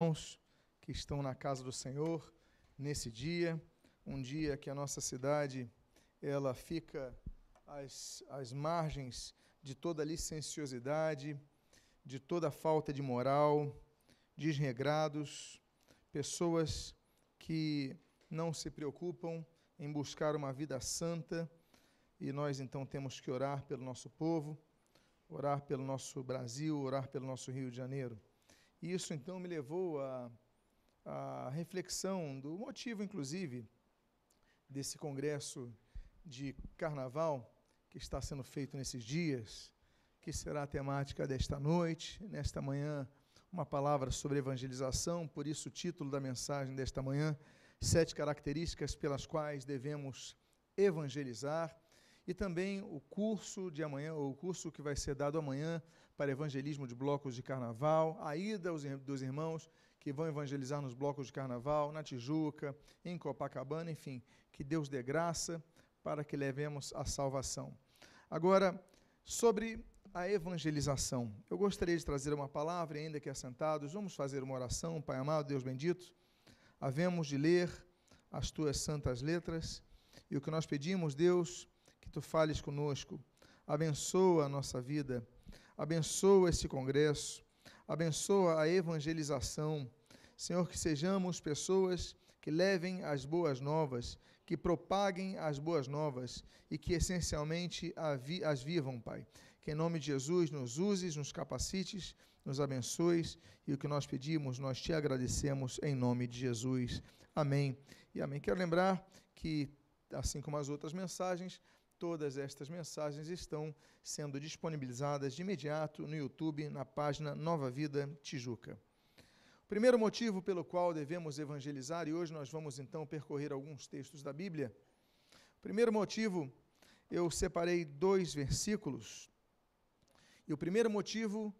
irmãos que estão na casa do Senhor nesse dia, um dia que a nossa cidade ela fica às, às margens de toda licenciosidade, de toda falta de moral, desregrados, pessoas que não se preocupam em buscar uma vida santa, e nós então temos que orar pelo nosso povo, orar pelo nosso Brasil, orar pelo nosso Rio de Janeiro. E isso então me levou a reflexão do motivo, inclusive, desse congresso de carnaval que está sendo feito nesses dias, que será a temática desta noite, nesta manhã, uma palavra sobre evangelização, por isso o título da mensagem desta manhã, sete características pelas quais devemos evangelizar e também o curso de amanhã, ou o curso que vai ser dado amanhã para evangelismo de blocos de carnaval, a ida dos irmãos que vão evangelizar nos blocos de carnaval, na Tijuca, em Copacabana, enfim, que Deus dê graça para que levemos a salvação. Agora, sobre a evangelização, eu gostaria de trazer uma palavra, ainda que assentados, vamos fazer uma oração, Pai amado, Deus bendito, havemos de ler as tuas santas letras, e o que nós pedimos, Deus, que tu fales conosco. Abençoa a nossa vida, abençoa esse congresso, abençoa a evangelização. Senhor, que sejamos pessoas que levem as boas novas, que propaguem as boas novas e que essencialmente as vivam, Pai. Que em nome de Jesus nos uses, nos capacites, nos abençoes e o que nós pedimos, nós te agradecemos em nome de Jesus. Amém. E amém. Quero lembrar que, assim como as outras mensagens, Todas estas mensagens estão sendo disponibilizadas de imediato no YouTube, na página Nova Vida Tijuca. O primeiro motivo pelo qual devemos evangelizar, e hoje nós vamos então percorrer alguns textos da Bíblia. O primeiro motivo, eu separei dois versículos, e o primeiro motivo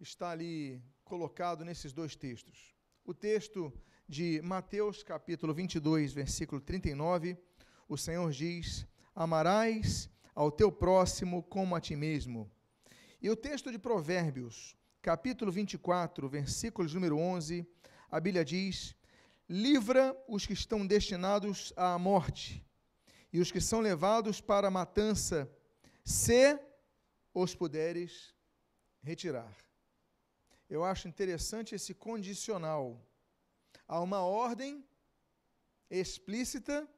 está ali colocado nesses dois textos. O texto de Mateus, capítulo 22, versículo 39, o Senhor diz: amarás ao teu próximo como a ti mesmo. E o texto de Provérbios, capítulo 24, versículos número 11, a Bíblia diz: Livra os que estão destinados à morte e os que são levados para a matança, se os puderes retirar. Eu acho interessante esse condicional. Há uma ordem explícita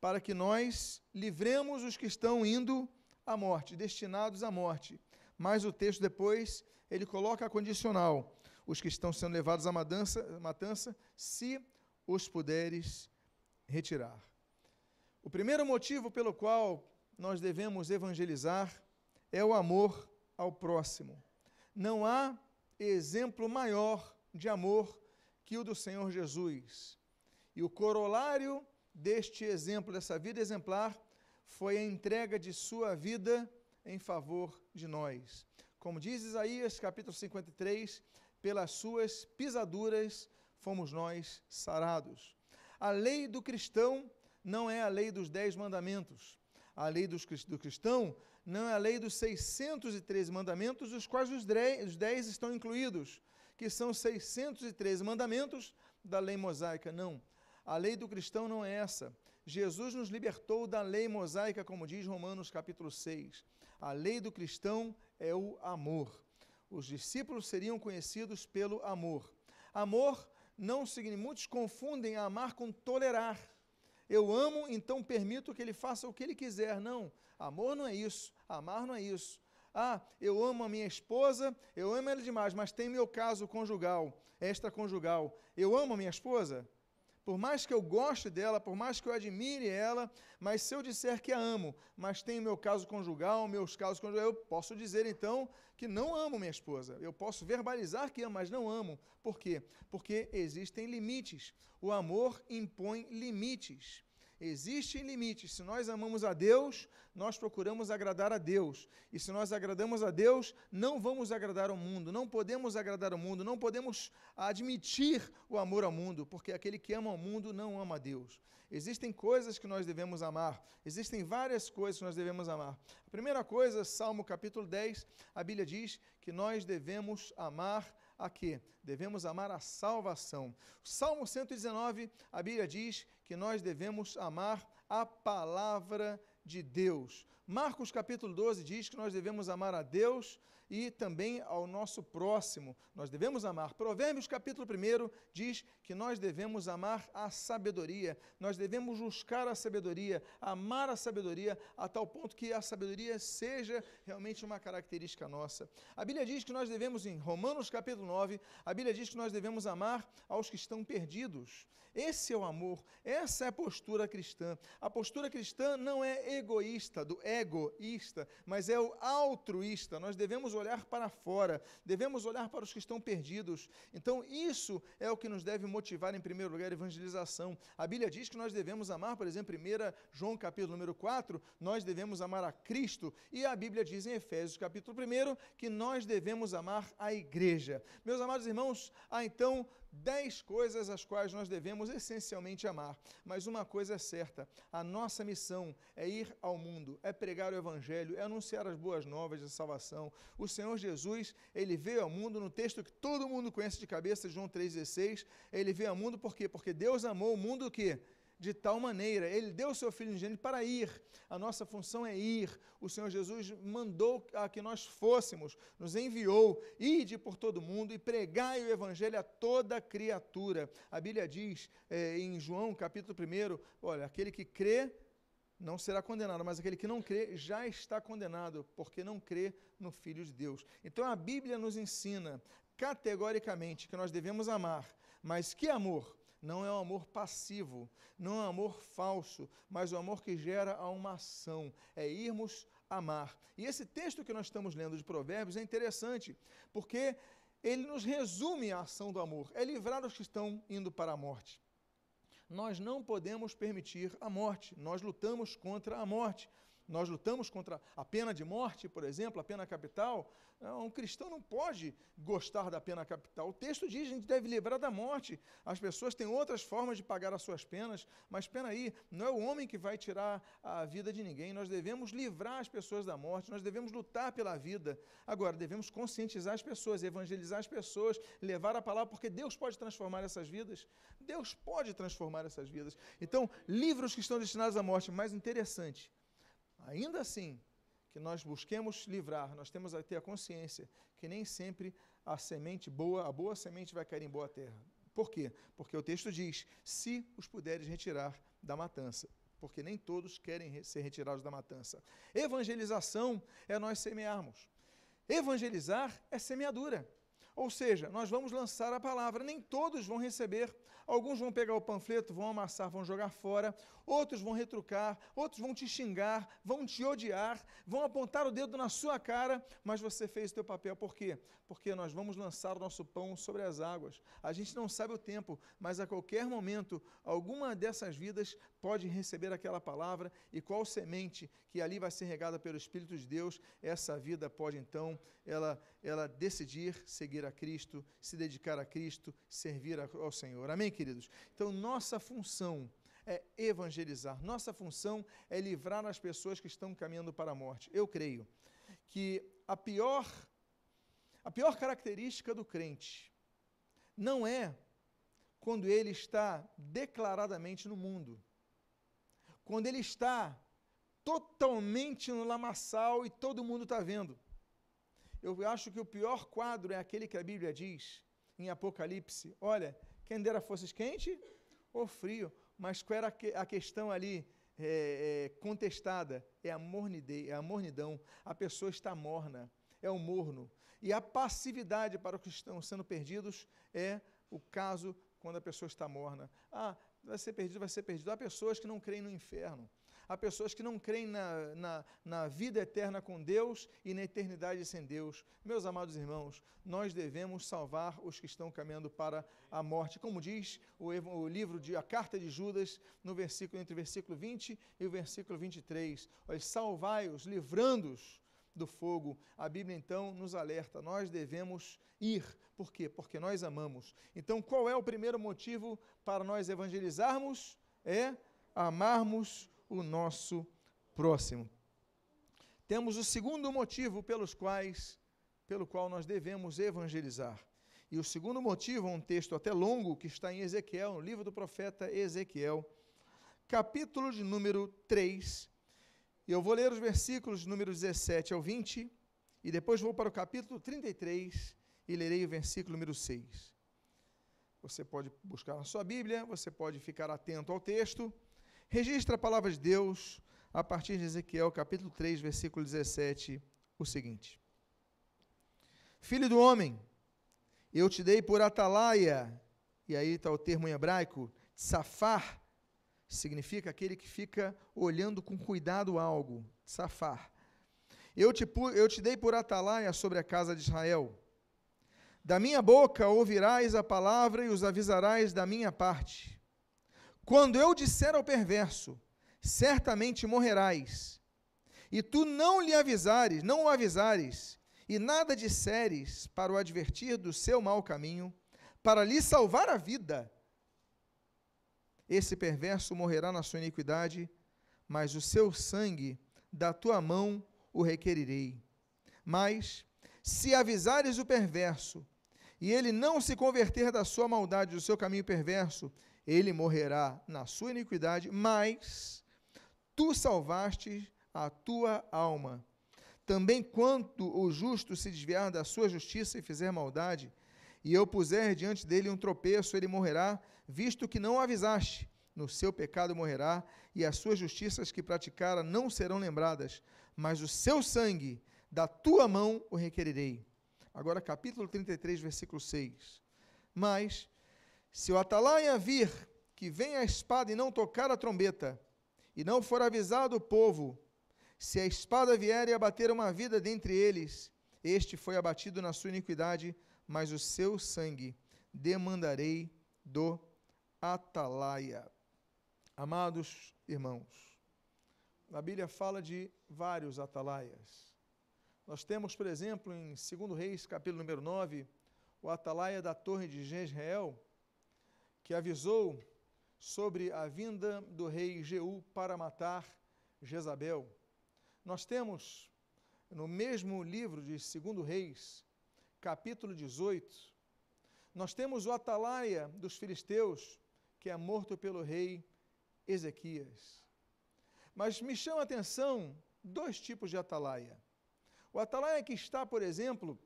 para que nós livremos os que estão indo à morte, destinados à morte. Mas o texto depois, ele coloca a condicional: os que estão sendo levados à matança, matança se os puderes retirar. O primeiro motivo pelo qual nós devemos evangelizar é o amor ao próximo. Não há exemplo maior de amor que o do Senhor Jesus. E o corolário deste exemplo, dessa vida exemplar, foi a entrega de sua vida em favor de nós. Como diz Isaías, capítulo 53, pelas suas pisaduras fomos nós sarados. A lei do cristão não é a lei dos dez mandamentos. A lei do cristão não é a lei dos 613 mandamentos, dos quais os dez estão incluídos, que são 613 mandamentos da lei mosaica. Não. A lei do cristão não é essa. Jesus nos libertou da lei mosaica, como diz Romanos capítulo 6. A lei do cristão é o amor. Os discípulos seriam conhecidos pelo amor. Amor não significa, muitos confundem amar com tolerar. Eu amo, então permito que ele faça o que ele quiser. Não, amor não é isso, amar não é isso. Ah, eu amo a minha esposa, eu amo ela demais, mas tem meu caso conjugal, extraconjugal. Eu amo a minha esposa? Por mais que eu goste dela, por mais que eu admire ela, mas se eu disser que a amo, mas tenho meu caso conjugal, meus casos conjugais, eu posso dizer então que não amo minha esposa. Eu posso verbalizar que amo, mas não amo. Por quê? Porque existem limites. O amor impõe limites. Existem limites. Se nós amamos a Deus, nós procuramos agradar a Deus. E se nós agradamos a Deus, não vamos agradar ao mundo. Não podemos agradar ao mundo. Não podemos admitir o amor ao mundo, porque aquele que ama o mundo não ama a Deus. Existem coisas que nós devemos amar. Existem várias coisas que nós devemos amar. A primeira coisa, Salmo capítulo 10, a Bíblia diz que nós devemos amar a quê? Devemos amar a salvação. Salmo 119, a Bíblia diz que nós devemos amar a palavra de Deus. Marcos capítulo 12 diz que nós devemos amar a Deus e também ao nosso próximo. Nós devemos amar. Provérbios capítulo 1 diz que nós devemos amar a sabedoria. Nós devemos buscar a sabedoria, amar a sabedoria a tal ponto que a sabedoria seja realmente uma característica nossa. A Bíblia diz que nós devemos em Romanos capítulo 9, a Bíblia diz que nós devemos amar aos que estão perdidos. Esse é o amor, essa é a postura cristã. A postura cristã não é egoísta, do egoísta, mas é o altruísta. Nós devemos olhar para fora, devemos olhar para os que estão perdidos. Então, isso é o que nos deve motivar, em primeiro lugar, a evangelização. A Bíblia diz que nós devemos amar, por exemplo, 1 João capítulo número 4, nós devemos amar a Cristo. E a Bíblia diz em Efésios capítulo 1 que nós devemos amar a igreja. Meus amados irmãos, há então dez coisas as quais nós devemos essencialmente amar. Mas uma coisa é certa: a nossa missão é ir ao mundo, é pregar o Evangelho, é anunciar as boas novas de salvação. O Senhor Jesus, ele veio ao mundo no texto que todo mundo conhece de cabeça, João 3,16. Ele veio ao mundo por quê? Porque Deus amou o mundo o quê? De tal maneira. Ele deu o seu Filho unigênito para ir. A nossa função é ir. O Senhor Jesus mandou a que nós fôssemos, nos enviou. Ide por todo mundo e pregai o Evangelho a toda criatura. A Bíblia diz é, em João, capítulo 1, olha, aquele que crê não será condenado, mas aquele que não crê já está condenado, porque não crê no Filho de Deus. Então a Bíblia nos ensina categoricamente que nós devemos amar, mas que amor? Não é um amor passivo, não é um amor falso, mas o um amor que gera uma ação, é irmos amar. E esse texto que nós estamos lendo de Provérbios é interessante, porque ele nos resume a ação do amor, é livrar os que estão indo para a morte. Nós não podemos permitir a morte, nós lutamos contra a morte. Nós lutamos contra a pena de morte, por exemplo, a pena capital. Um cristão não pode gostar da pena capital. O texto diz que a gente deve livrar da morte. As pessoas têm outras formas de pagar as suas penas, mas pena aí, não é o homem que vai tirar a vida de ninguém. Nós devemos livrar as pessoas da morte, nós devemos lutar pela vida. Agora, devemos conscientizar as pessoas, evangelizar as pessoas, levar a palavra, porque Deus pode transformar essas vidas. Deus pode transformar essas vidas. Então, livra os que estão destinados à morte. Mais interessante, Ainda assim, que nós busquemos livrar, nós temos a ter a consciência que nem sempre a semente boa, a boa semente vai cair em boa terra. Por quê? Porque o texto diz: se os puderes retirar da matança, porque nem todos querem ser retirados da matança. Evangelização é nós semearmos. Evangelizar é semeadura. Ou seja, nós vamos lançar a palavra, nem todos vão receber. Alguns vão pegar o panfleto, vão amassar, vão jogar fora, outros vão retrucar, outros vão te xingar, vão te odiar, vão apontar o dedo na sua cara, mas você fez o teu papel. Por quê? Porque nós vamos lançar o nosso pão sobre as águas. A gente não sabe o tempo, mas a qualquer momento, alguma dessas vidas pode receber aquela palavra e qual semente que ali vai ser regada pelo Espírito de Deus, essa vida pode então ela, ela decidir seguir a Cristo, se dedicar a Cristo, servir ao Senhor. Amém, queridos? Então, nossa função é evangelizar, nossa função é livrar as pessoas que estão caminhando para a morte. Eu creio que a pior, a pior característica do crente não é quando ele está declaradamente no mundo, quando ele está totalmente no lamaçal e todo mundo está vendo. Eu acho que o pior quadro é aquele que a Bíblia diz em Apocalipse: olha, quem dera fosse quente ou frio, mas qual era a questão ali é, é, contestada? É a, mornidez, é a mornidão. A pessoa está morna, é o morno. E a passividade para os que estão sendo perdidos é o caso quando a pessoa está morna. Ah, vai ser perdido, vai ser perdido. Há pessoas que não creem no inferno há pessoas que não creem na, na, na vida eterna com Deus e na eternidade sem Deus. Meus amados irmãos, nós devemos salvar os que estão caminhando para a morte. Como diz o, o livro de a carta de Judas, no versículo entre o versículo 20 e o versículo 23. Olha, salvai-os, livrando-os do fogo. A Bíblia então nos alerta, nós devemos ir. Por quê? Porque nós amamos. Então, qual é o primeiro motivo para nós evangelizarmos? É amarmos o nosso próximo. Temos o segundo motivo pelos quais, pelo qual nós devemos evangelizar. E o segundo motivo é um texto até longo que está em Ezequiel, no livro do profeta Ezequiel, capítulo de número 3. E eu vou ler os versículos número 17 ao 20, e depois vou para o capítulo 33 e lerei o versículo número 6. Você pode buscar na sua Bíblia, você pode ficar atento ao texto. Registra a palavra de Deus a partir de Ezequiel, capítulo 3, versículo 17, o seguinte: Filho do homem, eu te dei por atalaia, e aí está o termo em hebraico, safar, significa aquele que fica olhando com cuidado algo, safar. Eu te, eu te dei por atalaia sobre a casa de Israel. Da minha boca ouvirás a palavra e os avisarás da minha parte. Quando eu disser ao perverso, certamente morrerás, e tu não lhe avisares, não o avisares, e nada disseres para o advertir do seu mau caminho, para lhe salvar a vida, esse perverso morrerá na sua iniquidade, mas o seu sangue da tua mão o requerirei. Mas, se avisares o perverso, e ele não se converter da sua maldade, do seu caminho perverso, ele morrerá na sua iniquidade, mas tu salvaste a tua alma. Também quanto o justo se desviar da sua justiça e fizer maldade, e eu puser diante dele um tropeço, ele morrerá, visto que não o avisaste. No seu pecado morrerá, e as suas justiças que praticara não serão lembradas, mas o seu sangue da tua mão o requerirei. Agora, capítulo 33, versículo 6. Mas, se o atalaia vir que vem a espada e não tocar a trombeta, e não for avisado o povo, se a espada vier e abater uma vida dentre eles, este foi abatido na sua iniquidade, mas o seu sangue demandarei do atalaia. Amados irmãos, a Bíblia fala de vários atalaias. Nós temos, por exemplo, em 2 Reis, capítulo número 9, o atalaia da torre de Jezreel, que avisou sobre a vinda do rei Jeú para matar Jezabel. Nós temos no mesmo livro de 2 Reis, capítulo 18, nós temos o atalaia dos filisteus, que é morto pelo rei Ezequias. Mas me chama a atenção dois tipos de atalaia. O atalaia que está, por exemplo,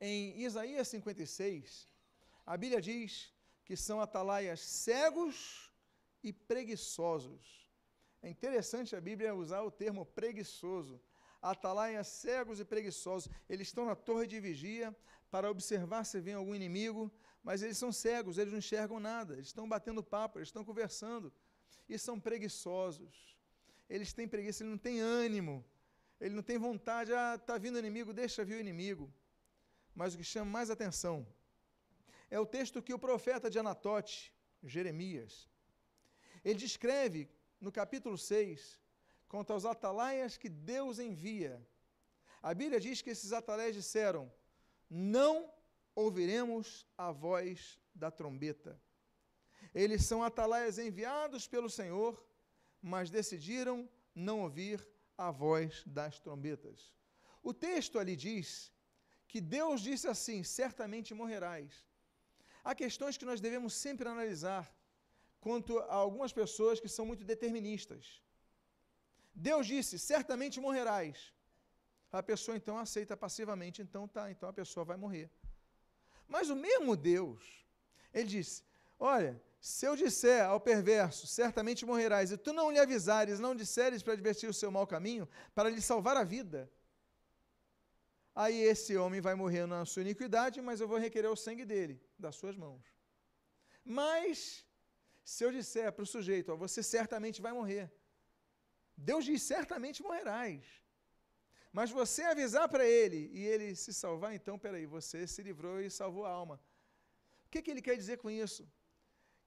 em Isaías 56, a Bíblia diz que são atalaias cegos e preguiçosos. É interessante a Bíblia usar o termo preguiçoso. Atalaias cegos e preguiçosos. Eles estão na torre de vigia para observar se vem algum inimigo, mas eles são cegos, eles não enxergam nada. Eles estão batendo papo, eles estão conversando. E são preguiçosos. Eles têm preguiça, eles não têm ânimo ele não tem vontade, ah, está vindo inimigo, deixa vir o inimigo. Mas o que chama mais atenção é o texto que o profeta de Anatote, Jeremias, ele descreve no capítulo 6, quanto aos atalaias que Deus envia. A Bíblia diz que esses atalaias disseram: Não ouviremos a voz da trombeta. Eles são atalaias enviados pelo Senhor, mas decidiram não ouvir a voz das trombetas. O texto ali diz que Deus disse assim: certamente morrerás. Há questões que nós devemos sempre analisar quanto a algumas pessoas que são muito deterministas. Deus disse: certamente morrerás. A pessoa então aceita passivamente, então tá, então a pessoa vai morrer. Mas o mesmo Deus, ele disse: olha, se eu disser ao perverso, certamente morrerás, e tu não lhe avisares, não disseres para advertir o seu mau caminho, para lhe salvar a vida, aí esse homem vai morrer na sua iniquidade, mas eu vou requerer o sangue dele, das suas mãos. Mas, se eu disser para o sujeito, ó, você certamente vai morrer, Deus diz: certamente morrerás. Mas você avisar para ele e ele se salvar, então, peraí, você se livrou e salvou a alma. O que, que ele quer dizer com isso?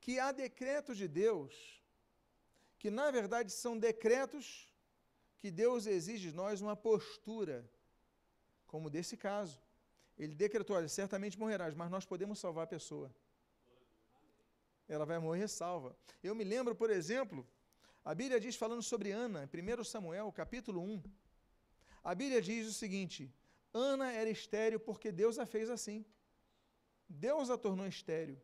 que há decretos de Deus, que na verdade são decretos que Deus exige de nós uma postura, como desse caso. Ele decretou: olha, certamente morrerás, mas nós podemos salvar a pessoa. Ela vai morrer salva. Eu me lembro, por exemplo, a Bíblia diz, falando sobre Ana, em 1 Samuel, capítulo 1, a Bíblia diz o seguinte: Ana era estéril porque Deus a fez assim. Deus a tornou estéril,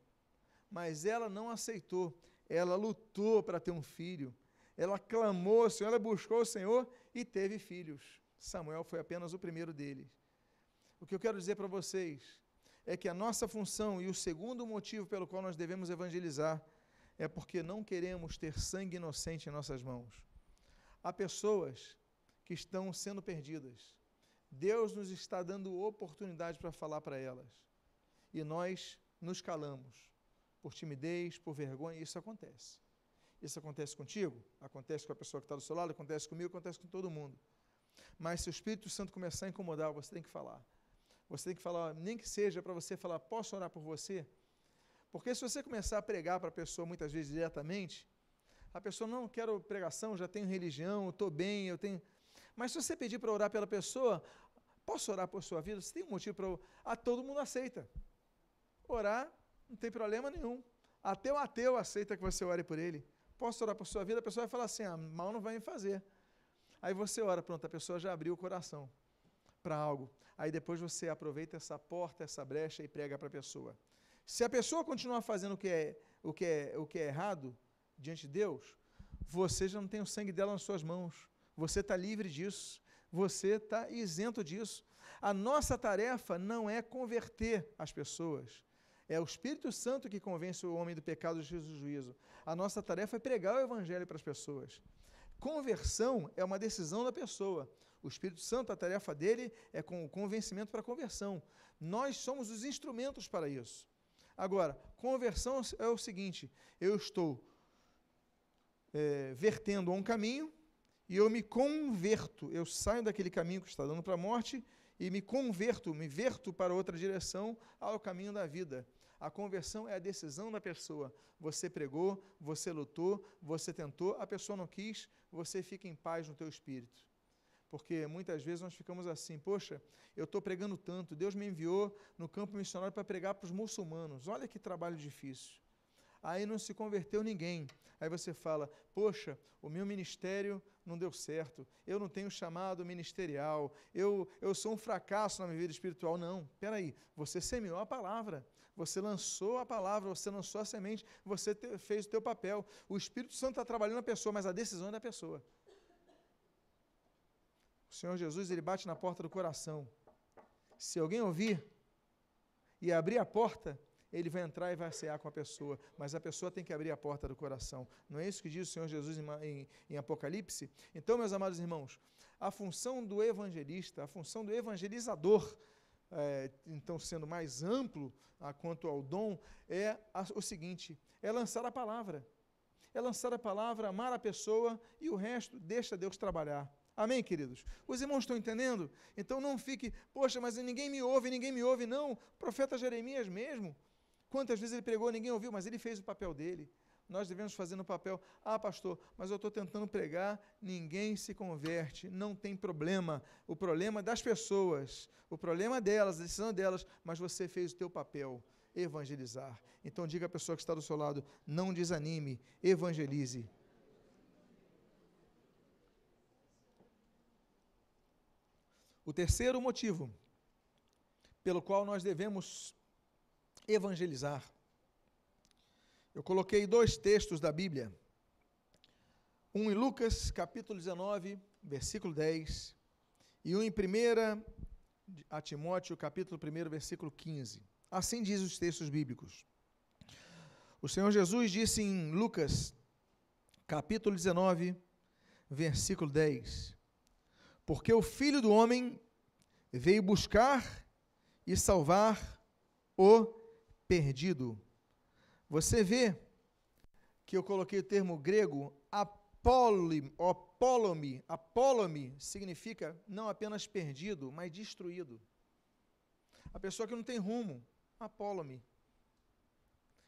mas ela não aceitou. Ela lutou para ter um filho. Ela clamou ao Senhor, ela buscou o Senhor e teve filhos. Samuel foi apenas o primeiro deles. O que eu quero dizer para vocês é que a nossa função e o segundo motivo pelo qual nós devemos evangelizar é porque não queremos ter sangue inocente em nossas mãos. Há pessoas que estão sendo perdidas. Deus nos está dando oportunidade para falar para elas. E nós nos calamos por timidez, por vergonha, isso acontece. Isso acontece contigo, acontece com a pessoa que está do seu lado, acontece comigo, acontece com todo mundo. Mas se o Espírito Santo começar a incomodar, você tem que falar. Você tem que falar, nem que seja para você falar, posso orar por você? Porque se você começar a pregar para a pessoa muitas vezes diretamente, a pessoa não quero pregação, já tenho religião, estou bem, eu tenho. Mas se você pedir para orar pela pessoa, posso orar por sua vida? Você tem um motivo para. A todo mundo aceita. Orar não tem problema nenhum. Até o ateu aceita que você ore por ele. Posso orar por sua vida? A pessoa vai falar assim: ah, mal não vai me fazer. Aí você ora, pronto, a pessoa já abriu o coração para algo. Aí depois você aproveita essa porta, essa brecha e prega para a pessoa. Se a pessoa continuar fazendo o que é, o que é, o que é errado diante de Deus, você já não tem o sangue dela nas suas mãos. Você está livre disso. Você está isento disso. A nossa tarefa não é converter as pessoas. É o Espírito Santo que convence o homem do pecado, do juízo. A nossa tarefa é pregar o Evangelho para as pessoas. Conversão é uma decisão da pessoa. O Espírito Santo, a tarefa dele é com o convencimento para a conversão. Nós somos os instrumentos para isso. Agora, conversão é o seguinte: eu estou é, vertendo a um caminho e eu me converto. Eu saio daquele caminho que está dando para a morte e me converto, me verto para outra direção ao caminho da vida. A conversão é a decisão da pessoa. Você pregou, você lutou, você tentou, a pessoa não quis, você fica em paz no teu espírito. Porque muitas vezes nós ficamos assim, poxa, eu estou pregando tanto, Deus me enviou no campo missionário para pregar para os muçulmanos, olha que trabalho difícil. Aí não se converteu ninguém. Aí você fala, poxa, o meu ministério não deu certo, eu não tenho chamado ministerial, eu, eu sou um fracasso na minha vida espiritual. Não, peraí, você semeou a palavra, você lançou a palavra, você lançou a semente, você te, fez o teu papel. O Espírito Santo está trabalhando na pessoa, mas a decisão é da pessoa. O Senhor Jesus, ele bate na porta do coração. Se alguém ouvir e abrir a porta, ele vai entrar e vai cear com a pessoa, mas a pessoa tem que abrir a porta do coração. Não é isso que diz o Senhor Jesus em, em, em Apocalipse? Então, meus amados irmãos, a função do evangelista, a função do evangelizador, é, então sendo mais amplo a, quanto ao dom, é a, o seguinte: é lançar a palavra. É lançar a palavra, amar a pessoa e o resto deixa Deus trabalhar. Amém, queridos? Os irmãos estão entendendo? Então não fique, poxa, mas ninguém me ouve, ninguém me ouve. Não, o profeta Jeremias mesmo. Quantas vezes ele pregou, ninguém ouviu, mas ele fez o papel dele. Nós devemos fazer no papel, ah, pastor, mas eu estou tentando pregar, ninguém se converte, não tem problema. O problema é das pessoas, o problema é delas, a decisão é delas, mas você fez o teu papel, evangelizar. Então diga à pessoa que está do seu lado, não desanime, evangelize. O terceiro motivo pelo qual nós devemos evangelizar. Eu coloquei dois textos da Bíblia. Um em Lucas, capítulo 19, versículo 10, e um em 1 a Timóteo, capítulo 1, versículo 15. Assim diz os textos bíblicos. O Senhor Jesus disse em Lucas, capítulo 19, versículo 10: porque o Filho do Homem veio buscar e salvar o perdido. Você vê que eu coloquei o termo grego apólome, apólome significa não apenas perdido, mas destruído. A pessoa que não tem rumo, apólome.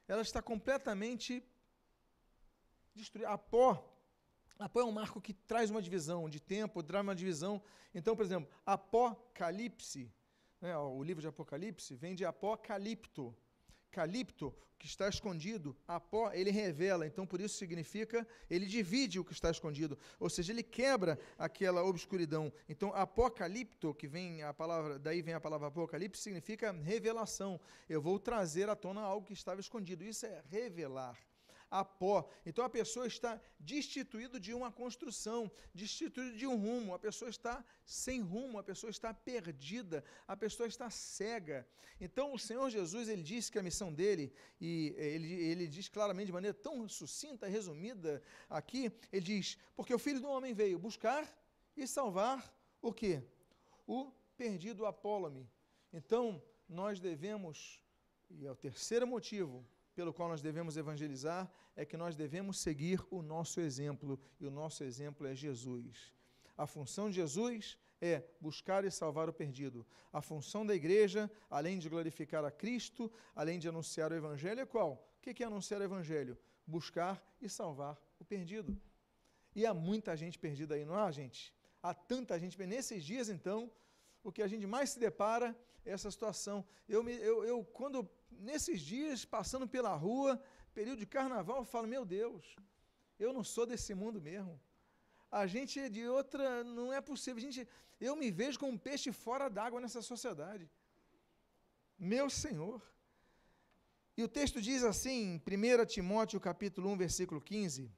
Ela está completamente destruída. Apó Apó é um marco que traz uma divisão de tempo, traz uma divisão. Então, por exemplo, Apocalipse, né, o livro de Apocalipse, vem de apocalipto, calipto, que está escondido, apó, ele revela. Então, por isso significa, ele divide o que está escondido. Ou seja, ele quebra aquela obscuridão. Então, apocalipto, que vem a palavra, daí vem a palavra apocalipse, significa revelação. Eu vou trazer à tona algo que estava escondido. Isso é revelar a pó. Então a pessoa está destituído de uma construção, destituído de um rumo, a pessoa está sem rumo, a pessoa está perdida, a pessoa está cega. Então o Senhor Jesus, ele disse que a missão dele, e ele, ele diz claramente de maneira tão sucinta, resumida aqui, ele diz, porque o Filho do Homem veio buscar e salvar o quê? O perdido Apólome. Então, nós devemos, e é o terceiro motivo pelo qual nós devemos evangelizar é que nós devemos seguir o nosso exemplo, e o nosso exemplo é Jesus. A função de Jesus é buscar e salvar o perdido. A função da igreja, além de glorificar a Cristo, além de anunciar o Evangelho, é qual? O que é anunciar o Evangelho? Buscar e salvar o perdido. E há muita gente perdida aí, não há, gente? Há tanta gente. Nesses dias, então, o que a gente mais se depara é essa situação. Eu, me, eu, eu quando nesses dias, passando pela rua, período de carnaval, eu falo, meu Deus, eu não sou desse mundo mesmo. A gente é de outra, não é possível. A gente, eu me vejo como um peixe fora d'água nessa sociedade. Meu Senhor. E o texto diz assim, em 1 Timóteo capítulo 1, versículo 15,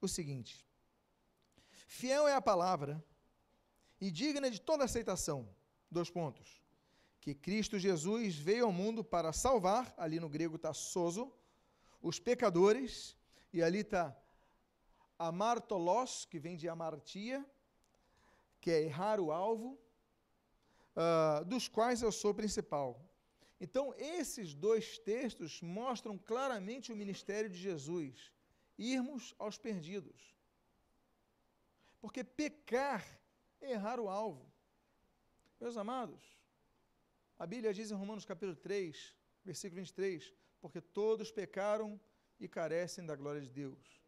o seguinte: Fiel é a palavra e digna de toda aceitação. Dois pontos que Cristo Jesus veio ao mundo para salvar, ali no grego está soso, os pecadores, e ali está amartolos, que vem de amartia, que é errar o alvo, uh, dos quais eu sou principal. Então, esses dois textos mostram claramente o ministério de Jesus, irmos aos perdidos. Porque pecar é errar o alvo. Meus amados, a Bíblia diz em Romanos capítulo 3, versículo 23, porque todos pecaram e carecem da glória de Deus.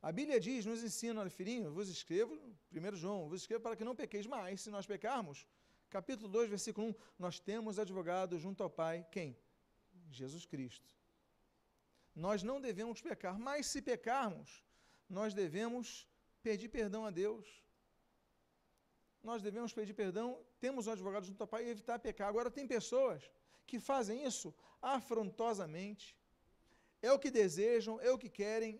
A Bíblia diz, nos ensina, olha filhinho, vos escrevo, 1 João, vos escrevo para que não pequeis mais, se nós pecarmos, capítulo 2, versículo 1, nós temos advogado junto ao Pai, quem? Jesus Cristo. Nós não devemos pecar, mas se pecarmos, nós devemos pedir perdão a Deus nós devemos pedir perdão, temos um advogado junto ao Pai e evitar pecar. Agora, tem pessoas que fazem isso afrontosamente, é o que desejam, é o que querem,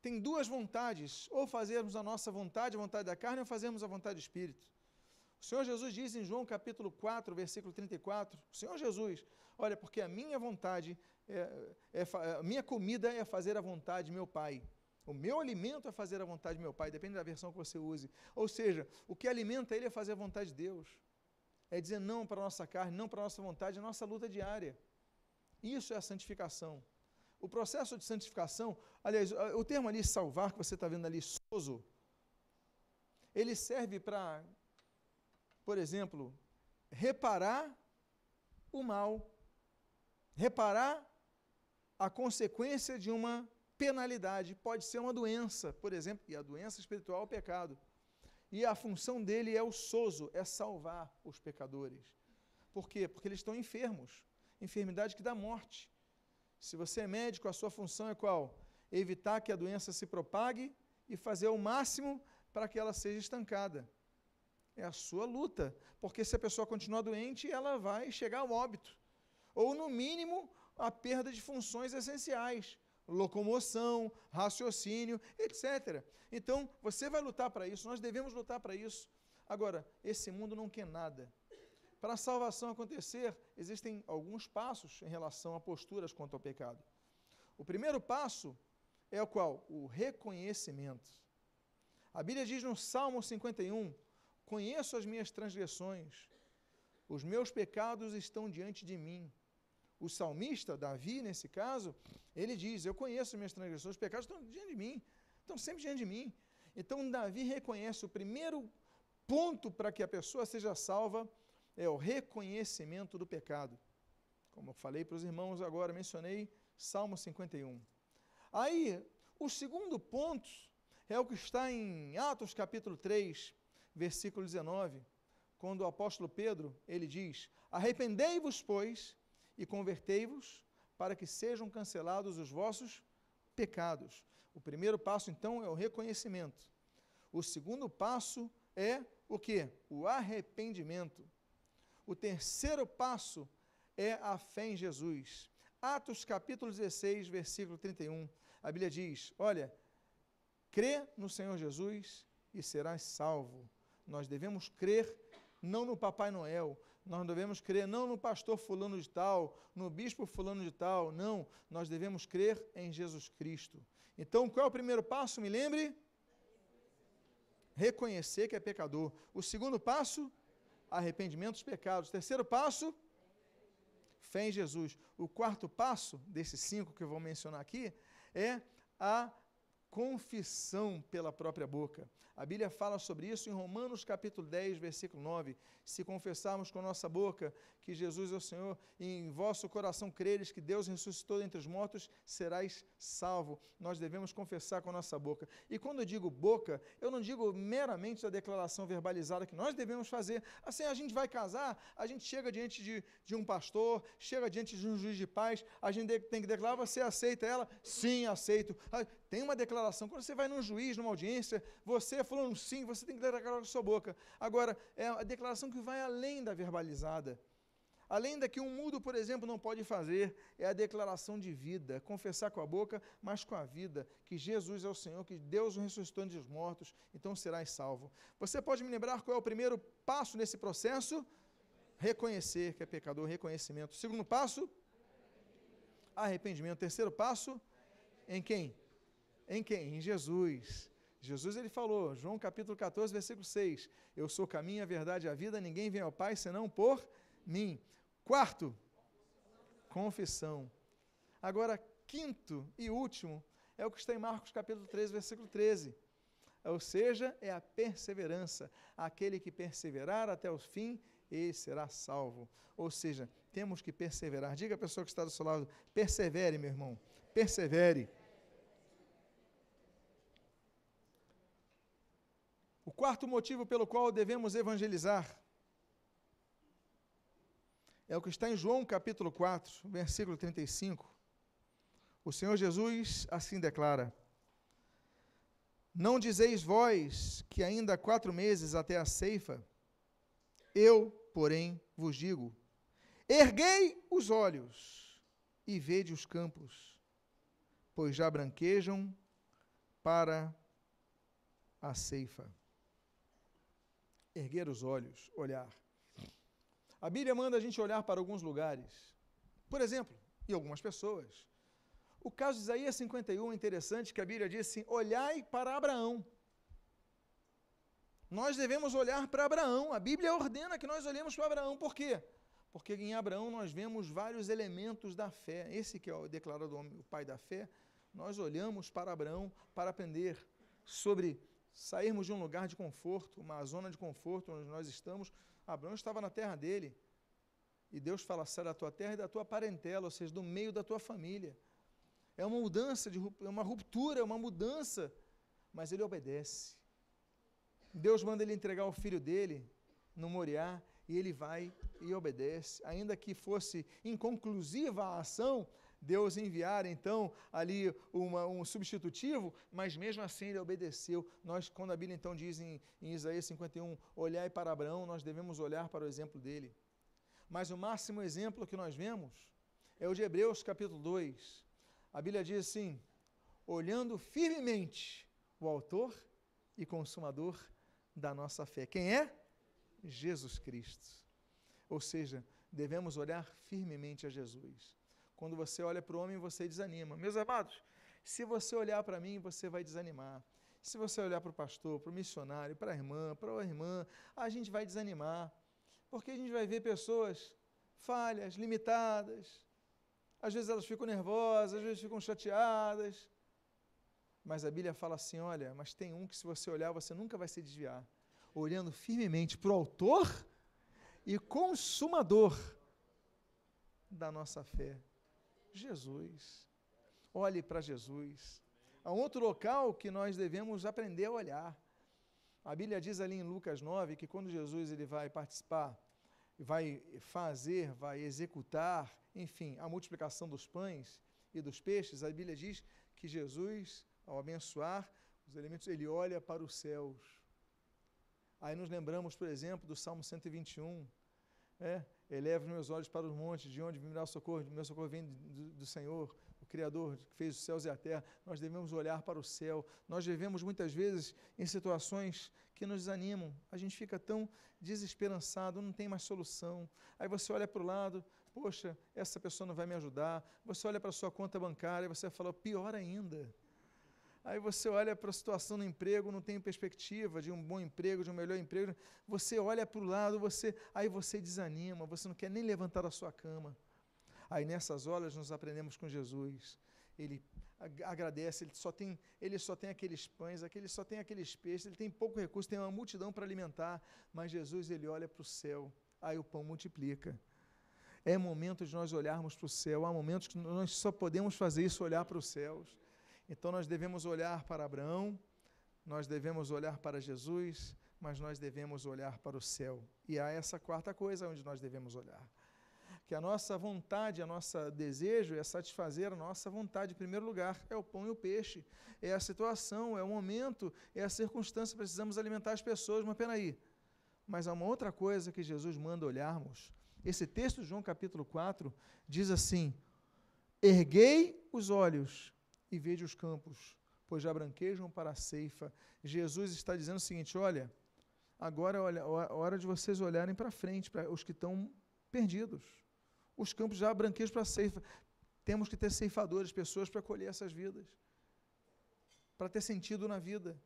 tem duas vontades, ou fazermos a nossa vontade, a vontade da carne, ou fazermos a vontade do Espírito. O Senhor Jesus diz em João capítulo 4, versículo 34, o Senhor Jesus, olha, porque a minha vontade, é, é, a minha comida é fazer a vontade de meu Pai. O meu alimento é fazer a vontade do meu Pai, depende da versão que você use. Ou seja, o que alimenta ele é fazer a vontade de Deus. É dizer não para a nossa carne, não para a nossa vontade, a nossa luta diária. Isso é a santificação. O processo de santificação, aliás, o termo ali salvar, que você está vendo ali, sozo, ele serve para, por exemplo, reparar o mal, reparar a consequência de uma penalidade, pode ser uma doença, por exemplo, e a doença espiritual é o pecado. E a função dele é o sozo, é salvar os pecadores. Por quê? Porque eles estão enfermos, enfermidade que dá morte. Se você é médico, a sua função é qual? Evitar que a doença se propague e fazer o máximo para que ela seja estancada. É a sua luta, porque se a pessoa continuar doente, ela vai chegar ao óbito. Ou, no mínimo, a perda de funções essenciais locomoção, raciocínio, etc. Então, você vai lutar para isso, nós devemos lutar para isso. Agora, esse mundo não quer nada. Para a salvação acontecer, existem alguns passos em relação a posturas quanto ao pecado. O primeiro passo é o qual? O reconhecimento. A Bíblia diz no Salmo 51: Conheço as minhas transgressões, os meus pecados estão diante de mim o salmista, Davi, nesse caso, ele diz: Eu conheço minhas transgressões, os pecados estão diante de mim, estão sempre diante de mim. Então, Davi reconhece o primeiro ponto para que a pessoa seja salva é o reconhecimento do pecado. Como eu falei para os irmãos agora, mencionei Salmo 51. Aí, o segundo ponto é o que está em Atos capítulo 3, versículo 19, quando o apóstolo Pedro, ele diz: Arrependei-vos, pois, e convertei-vos, para que sejam cancelados os vossos pecados. O primeiro passo, então, é o reconhecimento. O segundo passo é o que? O arrependimento. O terceiro passo é a fé em Jesus. Atos capítulo 16, versículo 31. A Bíblia diz: Olha, crê no Senhor Jesus e serás salvo. Nós devemos crer não no Papai Noel, nós devemos crer não no pastor fulano de tal, no bispo fulano de tal, não, nós devemos crer em Jesus Cristo. Então, qual é o primeiro passo? Me lembre? Reconhecer que é pecador. O segundo passo, arrependimento dos pecados. O terceiro passo, fé em Jesus. O quarto passo, desses cinco que eu vou mencionar aqui, é a confissão pela própria boca. A Bíblia fala sobre isso em Romanos capítulo 10, versículo 9. Se confessarmos com nossa boca que Jesus é o Senhor e em vosso coração creres que Deus ressuscitou dentre os mortos, serás salvo. Nós devemos confessar com a nossa boca. E quando eu digo boca, eu não digo meramente a declaração verbalizada que nós devemos fazer. Assim, a gente vai casar, a gente chega diante de, de um pastor, chega diante de um juiz de paz, a gente tem que declarar, você aceita ela? Sim, aceito. Tem uma declaração. Quando você vai num juiz, numa audiência, você falando sim, você tem que declarar com a sua boca. Agora, é a declaração que vai além da verbalizada. Além da que um mudo, por exemplo, não pode fazer, é a declaração de vida, confessar com a boca, mas com a vida, que Jesus é o Senhor, que Deus o ressuscitou entre os mortos, então serás salvo. Você pode me lembrar qual é o primeiro passo nesse processo? Reconhecer que é pecador, reconhecimento. Segundo passo? Arrependimento. Terceiro passo? Em quem? Em quem? Em Jesus. Jesus ele falou, João capítulo 14, versículo 6, eu sou o caminho, a verdade e a vida, ninguém vem ao Pai senão por mim. Quarto, confissão. Agora, quinto e último, é o que está em Marcos capítulo 13, versículo 13. Ou seja, é a perseverança. Aquele que perseverar até o fim, ele será salvo. Ou seja, temos que perseverar. Diga a pessoa que está do seu lado, persevere, meu irmão, persevere. O quarto motivo pelo qual devemos evangelizar é o que está em João capítulo 4, versículo 35. O Senhor Jesus assim declara: Não dizeis vós que ainda há quatro meses até a ceifa? Eu, porém, vos digo: erguei os olhos e vede os campos, pois já branquejam para a ceifa erguer os olhos, olhar. A Bíblia manda a gente olhar para alguns lugares. Por exemplo, e algumas pessoas. O caso de Isaías 51 é interessante, que a Bíblia diz assim: olhai para Abraão. Nós devemos olhar para Abraão. A Bíblia ordena que nós olhemos para Abraão. Por quê? Porque em Abraão nós vemos vários elementos da fé. Esse que é o declarado homem, o pai da fé. Nós olhamos para Abraão para aprender sobre sairmos de um lugar de conforto, uma zona de conforto onde nós estamos. Abraão estava na terra dele. E Deus fala: sai da tua terra e da tua parentela, ou seja, do meio da tua família. É uma mudança, de, é uma ruptura, é uma mudança. Mas ele obedece. Deus manda ele entregar o filho dele no Moriá e ele vai e obedece. Ainda que fosse inconclusiva a ação, Deus enviar então ali uma, um substitutivo, mas mesmo assim ele obedeceu. Nós, quando a Bíblia então diz em, em Isaías 51, olhai para Abraão, nós devemos olhar para o exemplo dele. Mas o máximo exemplo que nós vemos é o de Hebreus capítulo 2. A Bíblia diz assim: olhando firmemente o autor e consumador da nossa fé. Quem é? Jesus Cristo. Ou seja, devemos olhar firmemente a Jesus. Quando você olha para o homem, você desanima. Meus amados, se você olhar para mim, você vai desanimar. Se você olhar para o pastor, para o missionário, para a irmã, para a irmã, a gente vai desanimar. Porque a gente vai ver pessoas falhas, limitadas. Às vezes elas ficam nervosas, às vezes ficam chateadas. Mas a Bíblia fala assim: olha, mas tem um que se você olhar, você nunca vai se desviar. Olhando firmemente para o autor e consumador da nossa fé. Jesus. Olhe para Jesus. Há outro local que nós devemos aprender a olhar. A Bíblia diz ali em Lucas 9 que quando Jesus ele vai participar, vai fazer, vai executar, enfim, a multiplicação dos pães e dos peixes, a Bíblia diz que Jesus, ao abençoar os elementos, ele olha para os céus. Aí nos lembramos, por exemplo, do Salmo 121. É, Eleva meus olhos para os montes, de onde virá o socorro? Meu socorro vem do, do Senhor, o Criador que fez os céus e a terra. Nós devemos olhar para o céu. Nós devemos, muitas vezes, em situações que nos desanimam, a gente fica tão desesperançado, não tem mais solução. Aí você olha para o lado, poxa, essa pessoa não vai me ajudar. Você olha para a sua conta bancária e você fala, pior ainda. Aí você olha para a situação no emprego, não tem perspectiva de um bom emprego, de um melhor emprego. Você olha para o lado, você, aí você desanima, você não quer nem levantar da sua cama. Aí nessas horas nós aprendemos com Jesus. Ele agradece, ele só tem, ele só tem aqueles pães, aquele só tem aqueles peixes, ele tem pouco recurso, tem uma multidão para alimentar, mas Jesus ele olha para o céu, aí o pão multiplica. É momento de nós olharmos para o céu, há momentos que nós só podemos fazer isso, olhar para os céus. Então nós devemos olhar para Abraão, nós devemos olhar para Jesus, mas nós devemos olhar para o céu. E há essa quarta coisa onde nós devemos olhar. Que a nossa vontade, a nosso desejo é satisfazer a nossa vontade, em primeiro lugar, é o pão e o peixe, é a situação, é o momento, é a circunstância, precisamos alimentar as pessoas, mas peraí. Mas há uma outra coisa que Jesus manda olharmos. Esse texto João capítulo 4 diz assim: Erguei os olhos e vede os campos, pois já branquejam para a ceifa. Jesus está dizendo o seguinte: olha, agora é a hora de vocês olharem para frente, para os que estão perdidos. Os campos já branquejam para a ceifa. Temos que ter ceifadores, pessoas para colher essas vidas, para ter sentido na vida.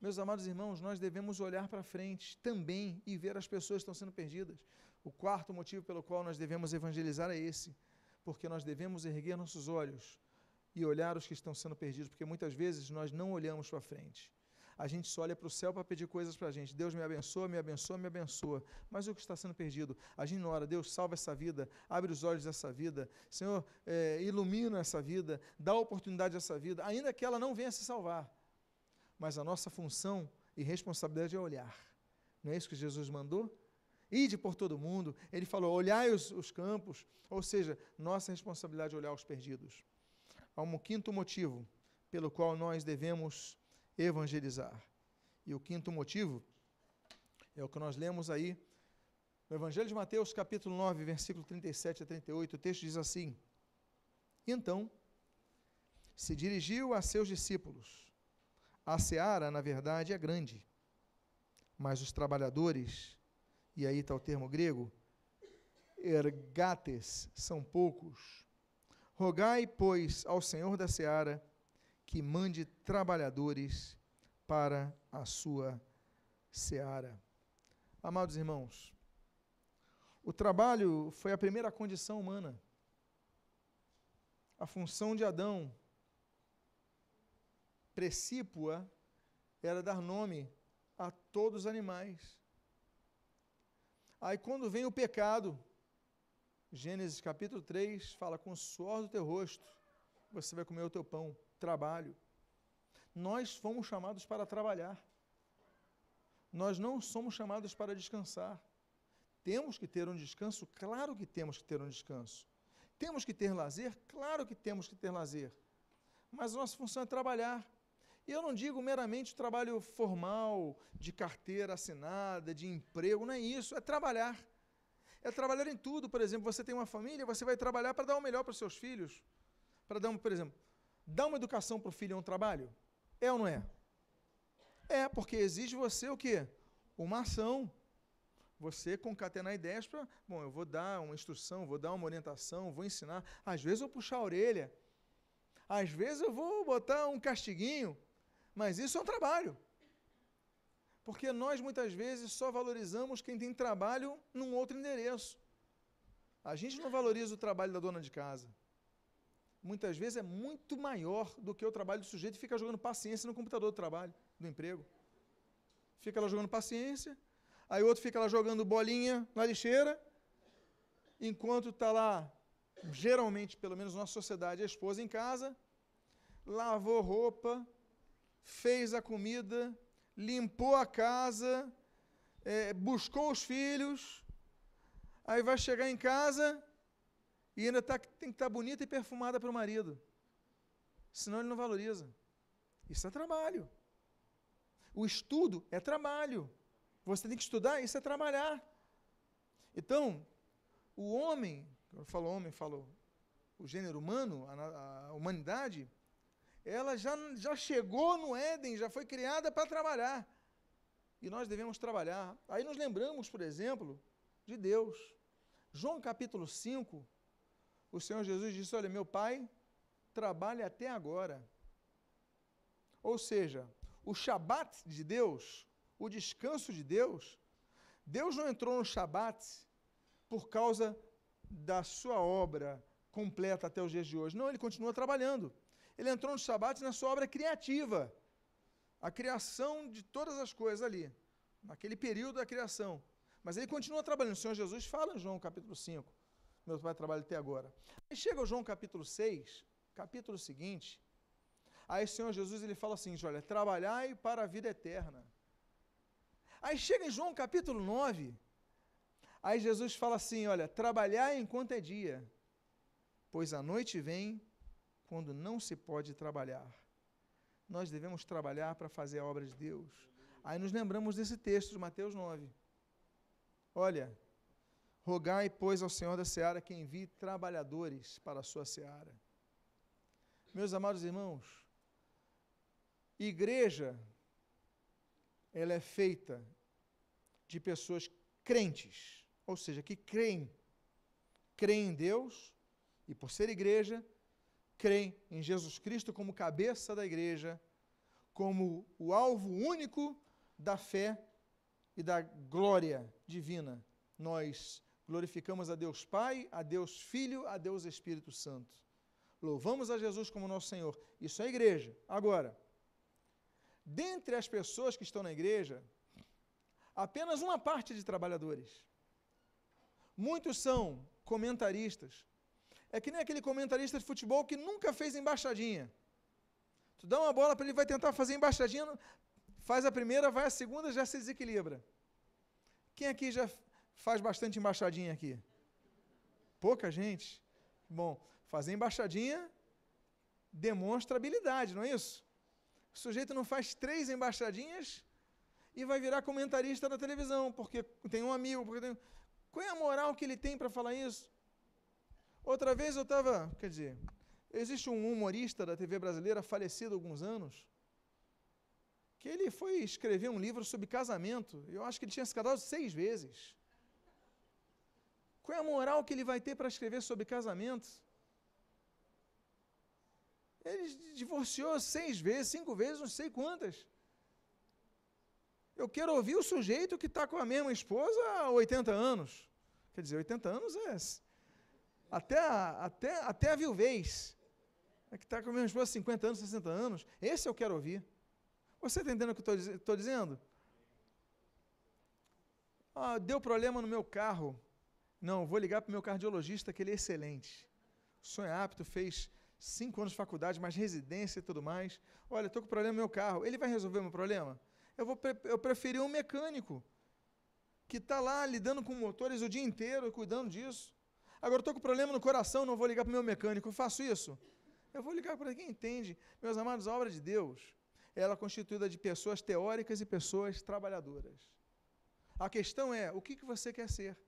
Meus amados irmãos, nós devemos olhar para frente também e ver as pessoas que estão sendo perdidas. O quarto motivo pelo qual nós devemos evangelizar é esse, porque nós devemos erguer nossos olhos e olhar os que estão sendo perdidos, porque muitas vezes nós não olhamos para frente. A gente só olha para o céu para pedir coisas para a gente. Deus me abençoa, me abençoa, me abençoa. Mas o que está sendo perdido? A gente não ora, Deus salva essa vida, abre os olhos dessa vida, Senhor, é, ilumina essa vida, dá oportunidade a essa vida, ainda que ela não venha se salvar. Mas a nossa função e responsabilidade é olhar. Não é isso que Jesus mandou? Ide por todo mundo. Ele falou: olhai os, os campos. Ou seja, nossa responsabilidade é olhar os perdidos há um quinto motivo pelo qual nós devemos evangelizar. E o quinto motivo é o que nós lemos aí no Evangelho de Mateus, capítulo 9, versículo 37 a 38. O texto diz assim: Então se dirigiu a seus discípulos. A seara, na verdade, é grande, mas os trabalhadores, e aí está o termo grego, ergates, são poucos. Rogai, pois, ao Senhor da seara que mande trabalhadores para a sua seara. Amados irmãos, o trabalho foi a primeira condição humana. A função de Adão, precípua, era dar nome a todos os animais. Aí, quando vem o pecado, Gênesis capítulo 3 fala: com o suor do teu rosto você vai comer o teu pão, trabalho. Nós fomos chamados para trabalhar. Nós não somos chamados para descansar. Temos que ter um descanso? Claro que temos que ter um descanso. Temos que ter lazer? Claro que temos que ter lazer. Mas a nossa função é trabalhar. E eu não digo meramente trabalho formal, de carteira assinada, de emprego, não é isso, é trabalhar é trabalhar em tudo. Por exemplo, você tem uma família, você vai trabalhar para dar o melhor para os seus filhos. Para dar, um, por exemplo, dar uma educação para o filho é um trabalho? É ou não é? É, porque exige você o quê? Uma ação. Você concatenar ideias para, bom, eu vou dar uma instrução, vou dar uma orientação, vou ensinar. Às vezes eu vou puxar a orelha. Às vezes eu vou botar um castiguinho. Mas isso é um trabalho. Porque nós muitas vezes só valorizamos quem tem trabalho num outro endereço. A gente não valoriza o trabalho da dona de casa. Muitas vezes é muito maior do que o trabalho do sujeito e fica jogando paciência no computador do trabalho, do emprego. Fica lá jogando paciência, aí outro fica lá jogando bolinha na lixeira, enquanto está lá, geralmente, pelo menos na nossa sociedade, a esposa em casa, lavou roupa, fez a comida, limpou a casa, é, buscou os filhos, Aí vai chegar em casa e ainda tá, tem que estar tá bonita e perfumada para o marido. Senão ele não valoriza. Isso é trabalho. O estudo é trabalho. Você tem que estudar, isso é trabalhar. Então, o homem, eu falo homem, falo o gênero humano, a, a humanidade, ela já, já chegou no Éden, já foi criada para trabalhar. E nós devemos trabalhar. Aí nos lembramos, por exemplo, de Deus. João capítulo 5, o Senhor Jesus disse: Olha, meu pai trabalha até agora. Ou seja, o Shabat de Deus, o descanso de Deus, Deus não entrou no Shabat por causa da sua obra completa até os dias de hoje. Não, ele continua trabalhando. Ele entrou no Shabat na sua obra criativa. A criação de todas as coisas ali, naquele período da criação. Mas ele continua trabalhando. O Senhor Jesus fala em João capítulo 5. Meu pai trabalha até agora. Aí chega o João capítulo 6, capítulo seguinte. Aí o Senhor Jesus ele fala assim: olha, trabalhai para a vida eterna. Aí chega em João capítulo 9. Aí Jesus fala assim: olha, trabalhai enquanto é dia, pois a noite vem quando não se pode trabalhar. Nós devemos trabalhar para fazer a obra de Deus. Aí nos lembramos desse texto de Mateus 9. Olha, rogai, pois, ao Senhor da seara que envie trabalhadores para a sua seara. Meus amados irmãos, igreja, ela é feita de pessoas crentes, ou seja, que creem, creem em Deus e, por ser igreja, creem em Jesus Cristo como cabeça da igreja, como o alvo único da fé e da glória divina. Nós glorificamos a Deus Pai, a Deus Filho, a Deus Espírito Santo. Louvamos a Jesus como nosso Senhor. Isso é igreja. Agora, dentre as pessoas que estão na igreja, apenas uma parte de trabalhadores. Muitos são comentaristas. É que nem aquele comentarista de futebol que nunca fez embaixadinha. Tu dá uma bola para ele, vai tentar fazer embaixadinha, faz a primeira, vai a segunda, já se desequilibra. Quem aqui já faz bastante embaixadinha aqui? Pouca gente. Bom, fazer embaixadinha demonstra habilidade, não é isso? O sujeito não faz três embaixadinhas e vai virar comentarista da televisão, porque tem um amigo, porque tem... Qual é a moral que ele tem para falar isso? Outra vez eu estava, quer dizer, existe um humorista da TV brasileira falecido há alguns anos, que ele foi escrever um livro sobre casamento. Eu acho que ele tinha se casado seis vezes. Qual é a moral que ele vai ter para escrever sobre casamento? Ele divorciou seis vezes, cinco vezes, não sei quantas. Eu quero ouvir o sujeito que está com a mesma esposa há 80 anos. Quer dizer, 80 anos é até a, até, até a viuvez. É que está com a mesma esposa há 50 anos, 60 anos. Esse eu quero ouvir. Você está entendendo o que eu estou dizendo? Ah, deu problema no meu carro. Não, vou ligar para o meu cardiologista, que ele é excelente. Sonho apto, fez cinco anos de faculdade, mais residência e tudo mais. Olha, estou com problema no meu carro. Ele vai resolver o meu problema? Eu vou eu preferi um mecânico que está lá lidando com motores o dia inteiro, cuidando disso. Agora estou com problema no coração, não vou ligar para o meu mecânico. Eu faço isso? Eu vou ligar para quem entende. Meus amados, a obra de Deus ela é constituída de pessoas teóricas e pessoas trabalhadoras. A questão é, o que, que você quer ser?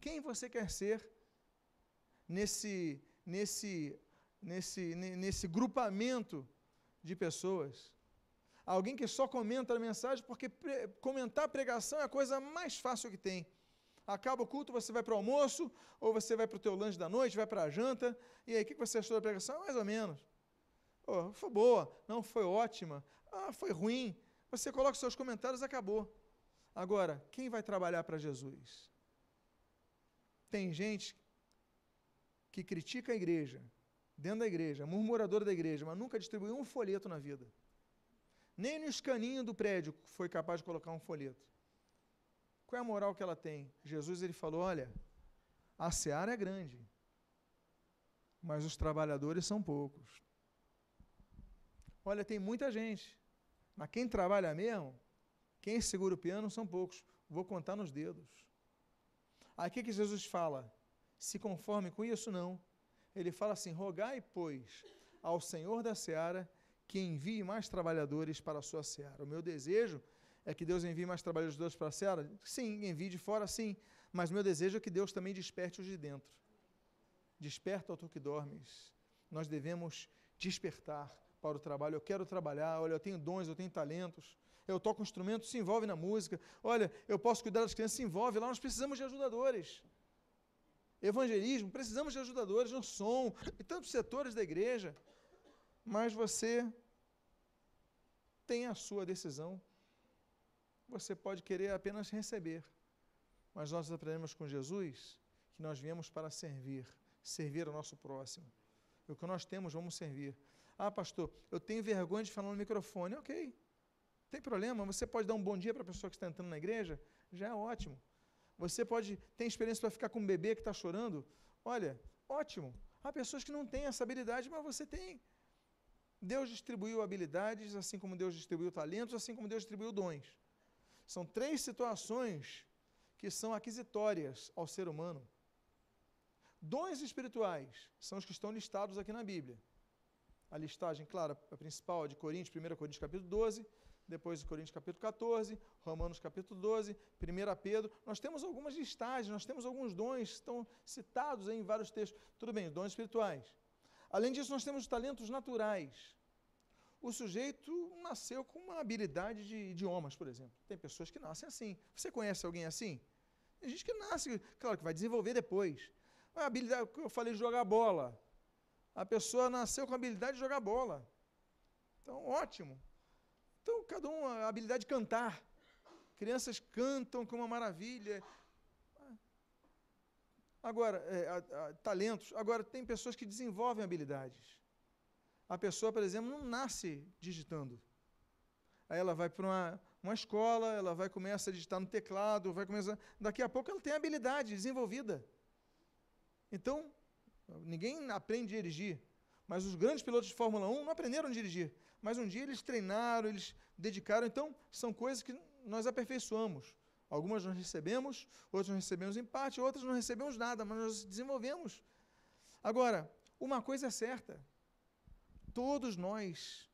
Quem você quer ser nesse, nesse, nesse, nesse grupamento de pessoas? Alguém que só comenta a mensagem, porque pre comentar a pregação é a coisa mais fácil que tem. Acaba o culto, você vai para o almoço, ou você vai para o teu lanche da noite, vai para a janta, e aí o que você achou da pregação? Mais ou menos. Oh, foi boa, não foi ótima, ah, foi ruim. Você coloca seus comentários, acabou. Agora, quem vai trabalhar para Jesus? Tem gente que critica a igreja, dentro da igreja, murmuradora da igreja, mas nunca distribuiu um folheto na vida. Nem no escaninho do prédio foi capaz de colocar um folheto. Qual é a moral que ela tem? Jesus ele falou: olha, a seara é grande, mas os trabalhadores são poucos. Olha, tem muita gente. Mas quem trabalha mesmo, quem segura o piano são poucos. Vou contar nos dedos. Que, que Jesus fala? Se conforme com isso, não. Ele fala assim: rogai, pois, ao Senhor da seara que envie mais trabalhadores para a sua seara. O meu desejo é que Deus envie mais trabalhadores para a seara? Sim, envie de fora, sim. Mas meu desejo é que Deus também desperte os de dentro. Desperta, ó tu que dormes. Nós devemos despertar para o trabalho. Eu quero trabalhar, olha, eu tenho dons, eu tenho talentos. Eu toco instrumento, se envolve na música. Olha, eu posso cuidar das crianças, se envolve. Lá nós precisamos de ajudadores. Evangelismo, precisamos de ajudadores no som, em tantos setores da igreja. Mas você tem a sua decisão. Você pode querer apenas receber. Mas nós aprendemos com Jesus que nós viemos para servir, servir ao nosso próximo. O que nós temos, vamos servir. Ah, pastor, eu tenho vergonha de falar no microfone. Ok, tem problema. Você pode dar um bom dia para a pessoa que está entrando na igreja, já é ótimo. Você pode ter experiência para ficar com um bebê que está chorando. Olha, ótimo. Há pessoas que não têm essa habilidade, mas você tem. Deus distribuiu habilidades, assim como Deus distribuiu talentos, assim como Deus distribuiu dons. São três situações que são aquisitórias ao ser humano. Dons espirituais são os que estão listados aqui na Bíblia. A listagem, claro, a principal é de Coríntios, 1 Coríntios capítulo 12, depois de Coríntios capítulo 14, Romanos capítulo 12, 1 Pedro. Nós temos algumas listagens, nós temos alguns dons que estão citados em vários textos. Tudo bem, dons espirituais. Além disso, nós temos talentos naturais. O sujeito nasceu com uma habilidade de idiomas, por exemplo. Tem pessoas que nascem assim. Você conhece alguém assim? Tem gente que nasce, claro que vai desenvolver depois. A habilidade eu falei de jogar bola. A pessoa nasceu com a habilidade de jogar bola. Então, ótimo. Então, cada um, a habilidade de cantar. Crianças cantam com uma maravilha. Agora, é, a, a, talentos. Agora, tem pessoas que desenvolvem habilidades. A pessoa, por exemplo, não nasce digitando. Aí ela vai para uma, uma escola, ela vai começar a digitar no teclado, vai começar. Daqui a pouco ela tem habilidade desenvolvida. Então, ninguém aprende a dirigir. Mas os grandes pilotos de Fórmula 1 não aprenderam a dirigir. Mas um dia eles treinaram, eles dedicaram. Então, são coisas que nós aperfeiçoamos. Algumas nós recebemos, outras nós recebemos em parte, outras não recebemos nada, mas nós desenvolvemos. Agora, uma coisa é certa: todos nós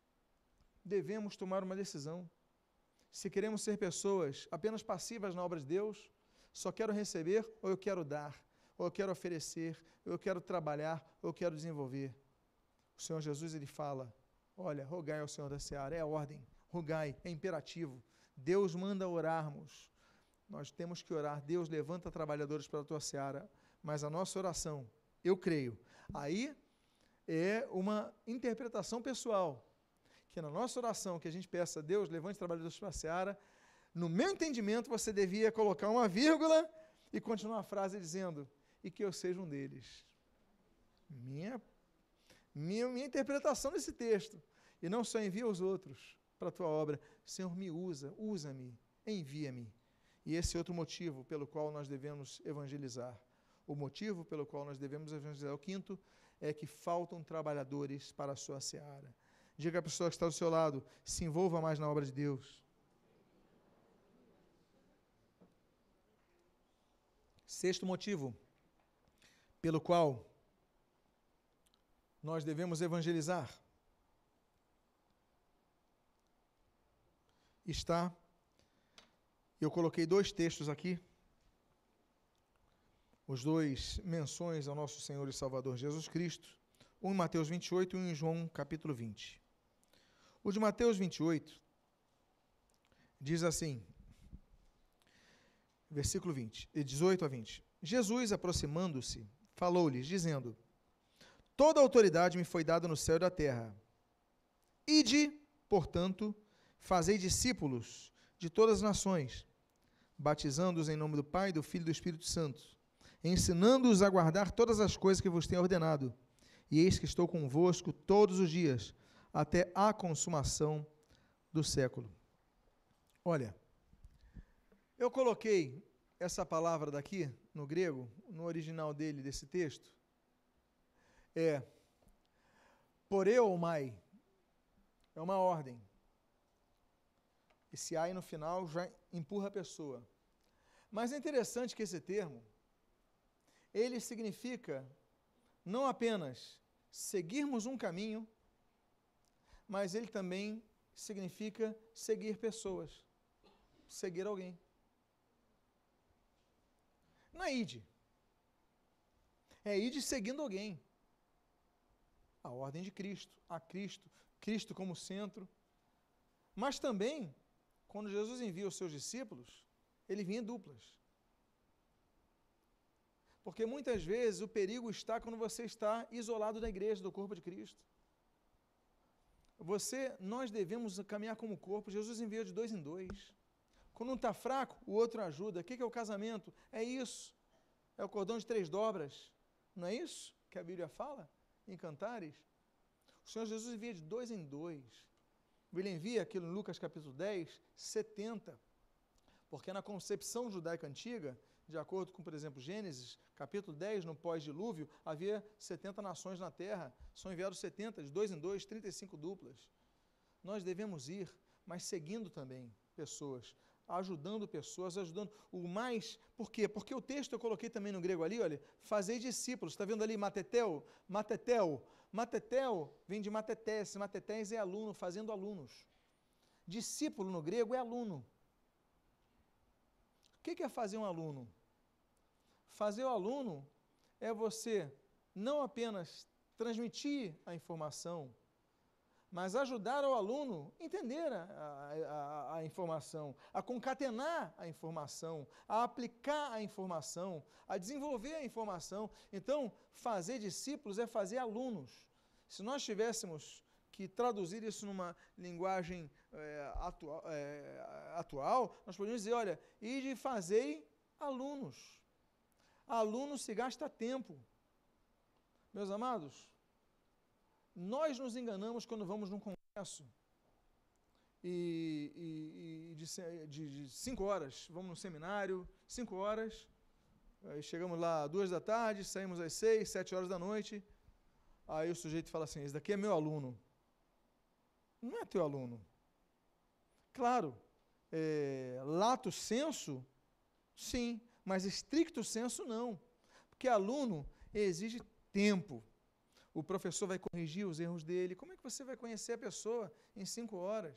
devemos tomar uma decisão. Se queremos ser pessoas apenas passivas na obra de Deus, só quero receber ou eu quero dar, ou eu quero oferecer, ou eu quero trabalhar, ou eu quero desenvolver. O Senhor Jesus ele fala: Olha, rogai ao Senhor da Seara, é a ordem, rogai, é imperativo. Deus manda orarmos. Nós temos que orar. Deus levanta trabalhadores para a tua seara, mas a nossa oração, eu creio, aí é uma interpretação pessoal. Que na nossa oração, que a gente peça, Deus, levante trabalhadores para a seara, no meu entendimento, você devia colocar uma vírgula e continuar a frase dizendo: e que eu seja um deles. Minha minha, minha interpretação desse texto. E não só envia os outros para a tua obra. Senhor, me usa, usa-me, envia-me. E esse é outro motivo pelo qual nós devemos evangelizar. O motivo pelo qual nós devemos evangelizar, o quinto, é que faltam trabalhadores para a sua seara. Diga à pessoa que está do seu lado, se envolva mais na obra de Deus. Sexto motivo pelo qual nós devemos evangelizar? Está, eu coloquei dois textos aqui, os dois menções ao nosso Senhor e Salvador Jesus Cristo, um em Mateus 28 e um em João capítulo 20. O de Mateus 28 diz assim, versículo 20, 18 a 20. Jesus, aproximando-se, falou-lhes, dizendo: Toda autoridade me foi dada no céu e da terra. Ide, portanto, fazei discípulos de todas as nações, batizando-os em nome do Pai, do Filho e do Espírito Santo, ensinando-os a guardar todas as coisas que vos tenho ordenado. E eis que estou convosco todos os dias, até a consumação do século. Olha, eu coloquei essa palavra daqui no grego, no original dele, desse texto, é poreu ou mai. É uma ordem. Esse ai no final já empurra a pessoa. Mas é interessante que esse termo, ele significa não apenas seguirmos um caminho, mas ele também significa seguir pessoas, seguir alguém. Não é ide. É ide seguindo alguém. A ordem de Cristo, a Cristo, Cristo como centro. Mas também, quando Jesus envia os seus discípulos, ele vinha em duplas. Porque muitas vezes o perigo está quando você está isolado da igreja, do corpo de Cristo. Você, nós devemos caminhar como corpo. Jesus envia de dois em dois. Quando um está fraco, o outro ajuda. O que é o casamento? É isso. É o cordão de três dobras. Não é isso que a Bíblia fala em Cantares? O Senhor Jesus envia de dois em dois. Ele envia aquilo em Lucas capítulo 10, 70. Porque na concepção judaica antiga, de acordo com, por exemplo, Gênesis, capítulo 10, no pós-dilúvio, havia 70 nações na terra. São enviados 70, de dois em dois, 35 duplas. Nós devemos ir, mas seguindo também pessoas, ajudando pessoas, ajudando o mais. Por quê? Porque o texto eu coloquei também no grego ali, olha, fazer discípulos. Está vendo ali matetel? Matetel. Matetel vem de matetés. Matetés é aluno, fazendo alunos. Discípulo no grego é aluno que é fazer um aluno? Fazer o aluno é você não apenas transmitir a informação, mas ajudar o aluno a entender a, a, a, informação, a concatenar a informação, a aplicar a informação, a desenvolver a informação. Então, fazer discípulos é fazer alunos. Se nós tivéssemos que traduzir isso numa linguagem é, atual, é, atual, nós podemos dizer, olha, e de fazer alunos. Aluno se gasta tempo. Meus amados, nós nos enganamos quando vamos num congresso e, e, e de, de, de, cinco horas, vamos no seminário, cinco horas, chegamos lá duas da tarde, saímos às seis, sete horas da noite, aí o sujeito fala assim, esse daqui é meu aluno não é teu aluno. Claro, é, lato senso, sim, mas estricto senso, não. Porque aluno exige tempo. O professor vai corrigir os erros dele. Como é que você vai conhecer a pessoa em cinco horas?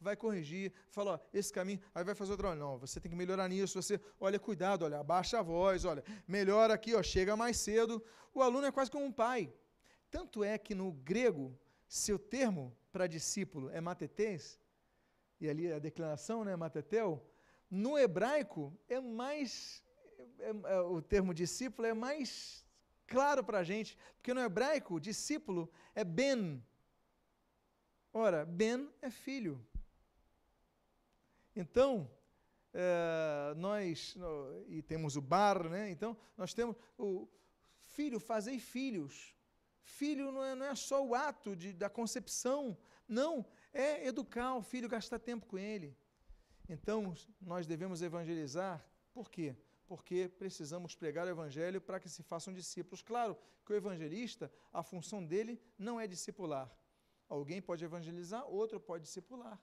Vai corrigir, fala, ó, esse caminho, aí vai fazer outro, não, você tem que melhorar nisso, você, olha, cuidado, olha, abaixa a voz, olha, melhora aqui, ó, chega mais cedo. O aluno é quase como um pai. Tanto é que no grego, seu termo para discípulo é matetês, e ali a declaração, né, matetel, no hebraico é mais, é, é, o termo discípulo é mais claro para a gente, porque no hebraico, discípulo é ben. Ora, ben é filho. Então, é, nós, no, e temos o bar, né? Então, nós temos o filho, fazei filhos. Filho não é, não é só o ato de, da concepção, não, é educar o filho, gastar tempo com ele. Então, nós devemos evangelizar, por quê? Porque precisamos pregar o evangelho para que se façam discípulos. Claro que o evangelista, a função dele não é discipular. Alguém pode evangelizar, outro pode discipular.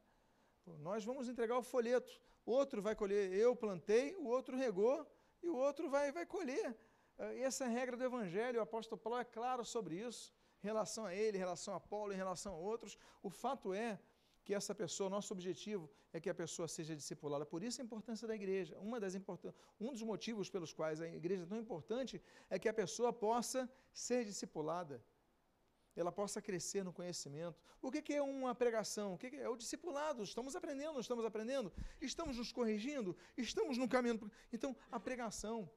Nós vamos entregar o folheto, outro vai colher, eu plantei, o outro regou e o outro vai, vai colher. Eh, essa é a regra do Evangelho, o apóstolo Paulo é claro sobre isso, em relação a ele, em relação a Paulo, em relação a outros. O fato é que essa pessoa, nosso objetivo é que a pessoa seja discipulada. Por isso a importância da igreja. Uma das um dos motivos pelos quais a igreja é tão importante é que a pessoa possa ser discipulada. Ela possa crescer no conhecimento. O que é uma pregação? O que é o discipulado? Estamos aprendendo, estamos aprendendo? Estamos nos corrigindo? Estamos no caminho. Então, a pregação.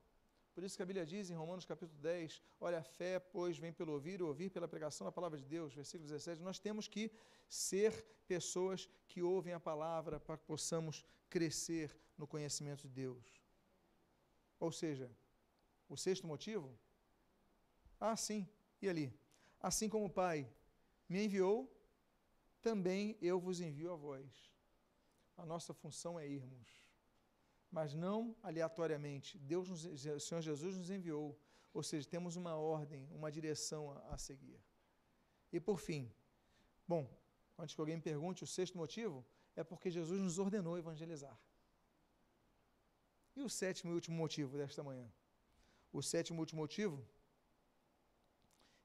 Por isso que a Bíblia diz em Romanos capítulo 10, olha, a fé, pois, vem pelo ouvir, ou ouvir pela pregação da palavra de Deus, versículo 17, nós temos que ser pessoas que ouvem a palavra para que possamos crescer no conhecimento de Deus. Ou seja, o sexto motivo, ah, sim, e ali? Assim como o Pai me enviou, também eu vos envio a vós. A nossa função é irmos mas não aleatoriamente. Deus, nos, o Senhor Jesus nos enviou, ou seja, temos uma ordem, uma direção a, a seguir. E por fim, bom, antes que alguém me pergunte, o sexto motivo é porque Jesus nos ordenou evangelizar. E o sétimo e último motivo desta manhã? o sétimo e último motivo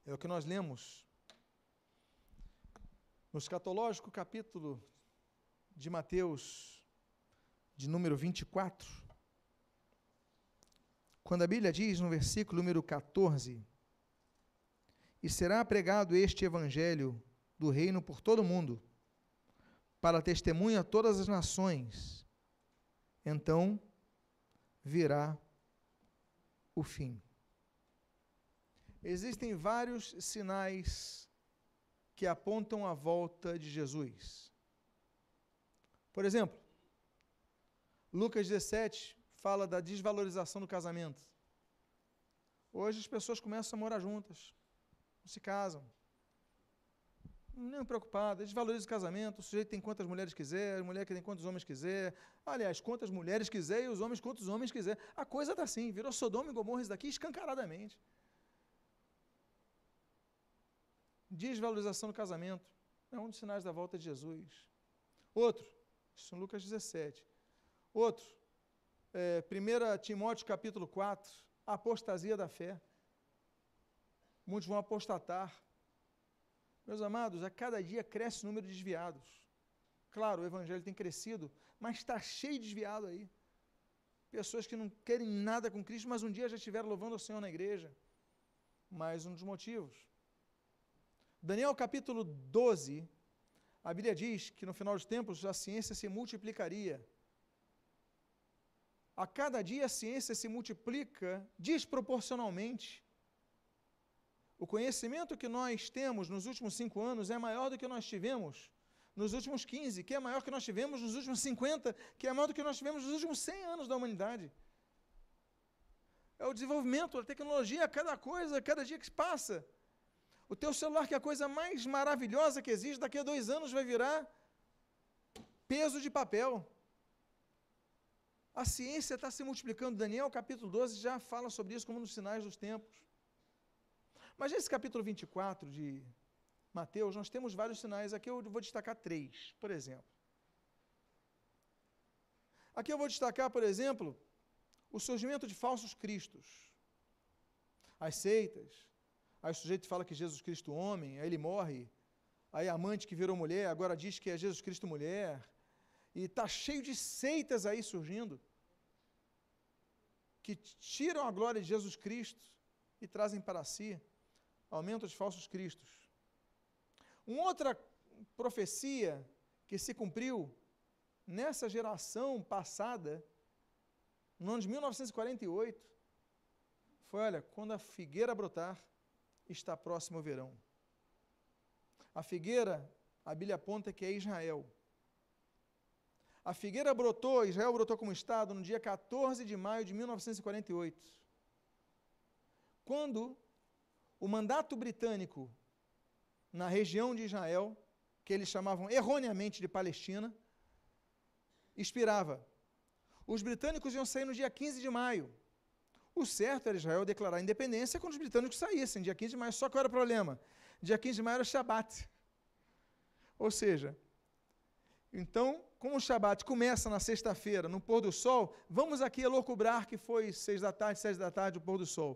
é o que nós lemos no escatológico capítulo de Mateus, de número 24, quando a Bíblia diz no versículo número 14: E será pregado este evangelho do reino por todo o mundo, para testemunha a todas as nações. Então virá o fim. Existem vários sinais que apontam a volta de Jesus. Por exemplo, Lucas 17 fala da desvalorização do casamento. Hoje as pessoas começam a morar juntas, não se casam. Nem preocupado, desvaloriza o casamento, o sujeito tem quantas mulheres quiser, a mulher tem quantos homens quiser. Aliás, quantas mulheres quiser e os homens quantos homens quiser. A coisa está assim, virou Sodoma e Gomorra isso daqui escancaradamente. Desvalorização do casamento. É um dos sinais da volta de Jesus. Outro, isso em Lucas 17. Outro, é, 1 Timóteo capítulo 4, a apostasia da fé. Muitos vão apostatar. Meus amados, a cada dia cresce o número de desviados. Claro, o evangelho tem crescido, mas está cheio de desviado aí. Pessoas que não querem nada com Cristo, mas um dia já estiveram louvando o Senhor na igreja. Mais um dos motivos. Daniel capítulo 12, a Bíblia diz que no final dos tempos a ciência se multiplicaria. A cada dia a ciência se multiplica desproporcionalmente. O conhecimento que nós temos nos últimos cinco anos é maior do que nós tivemos nos últimos 15, que é maior que nós tivemos nos últimos 50, que é maior do que nós tivemos nos últimos 100 anos da humanidade. É o desenvolvimento, a tecnologia, cada coisa, cada dia que passa. O teu celular, que é a coisa mais maravilhosa que existe, daqui a dois anos vai virar peso de papel. A ciência está se multiplicando. Daniel, capítulo 12, já fala sobre isso como nos sinais dos tempos. Mas nesse capítulo 24 de Mateus, nós temos vários sinais. Aqui eu vou destacar três, por exemplo. Aqui eu vou destacar, por exemplo, o surgimento de falsos cristos, as seitas, Aí o sujeito fala que Jesus Cristo homem, aí ele morre. Aí a amante que virou mulher agora diz que é Jesus Cristo mulher. E está cheio de seitas aí surgindo que tiram a glória de Jesus Cristo e trazem para si aumento de falsos cristos. Uma outra profecia que se cumpriu nessa geração passada, no ano de 1948, foi, olha, quando a figueira brotar, está próximo o verão. A figueira, a Bíblia aponta que é Israel. A figueira brotou, Israel brotou como Estado no dia 14 de maio de 1948. Quando o mandato britânico na região de Israel, que eles chamavam erroneamente de Palestina, expirava. Os britânicos iam sair no dia 15 de maio. O certo era Israel declarar independência quando os britânicos saíssem, dia 15 de maio. Só que era o problema? Dia 15 de maio era Shabat. Ou seja, então, como o Shabat começa na sexta-feira, no pôr do sol, vamos aqui elocubrar que foi seis da tarde, sete da tarde, o pôr do sol.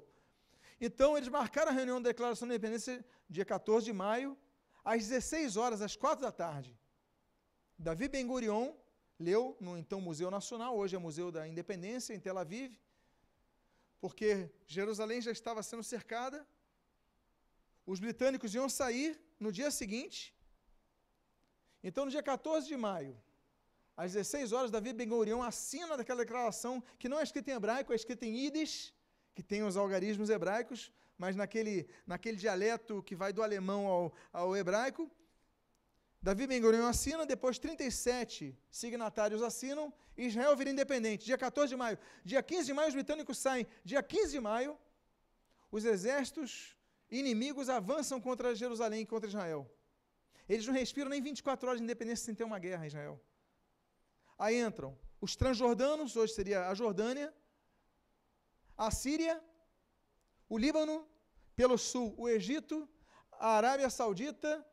Então, eles marcaram a reunião da declaração de independência dia 14 de maio, às 16 horas, às 4 da tarde. Davi Ben Gurion leu no então Museu Nacional, hoje é Museu da Independência, em Tel Aviv, porque Jerusalém já estava sendo cercada, os britânicos iam sair no dia seguinte. Então, no dia 14 de maio, às 16 horas, Davi Ben Gurion assina daquela declaração que não é escrita em hebraico, é escrita em Yiddish, que tem os algarismos hebraicos, mas naquele, naquele dialeto que vai do alemão ao, ao hebraico, Davi Ben Gurion assina, depois 37 signatários assinam, Israel vira independente. Dia 14 de maio. Dia 15 de maio, os britânicos saem. Dia 15 de maio, os exércitos inimigos avançam contra Jerusalém e contra Israel. Eles não respiram nem 24 horas de independência sem ter uma guerra Israel. Aí entram os transjordanos, hoje seria a Jordânia, a Síria, o Líbano, pelo sul o Egito, a Arábia Saudita,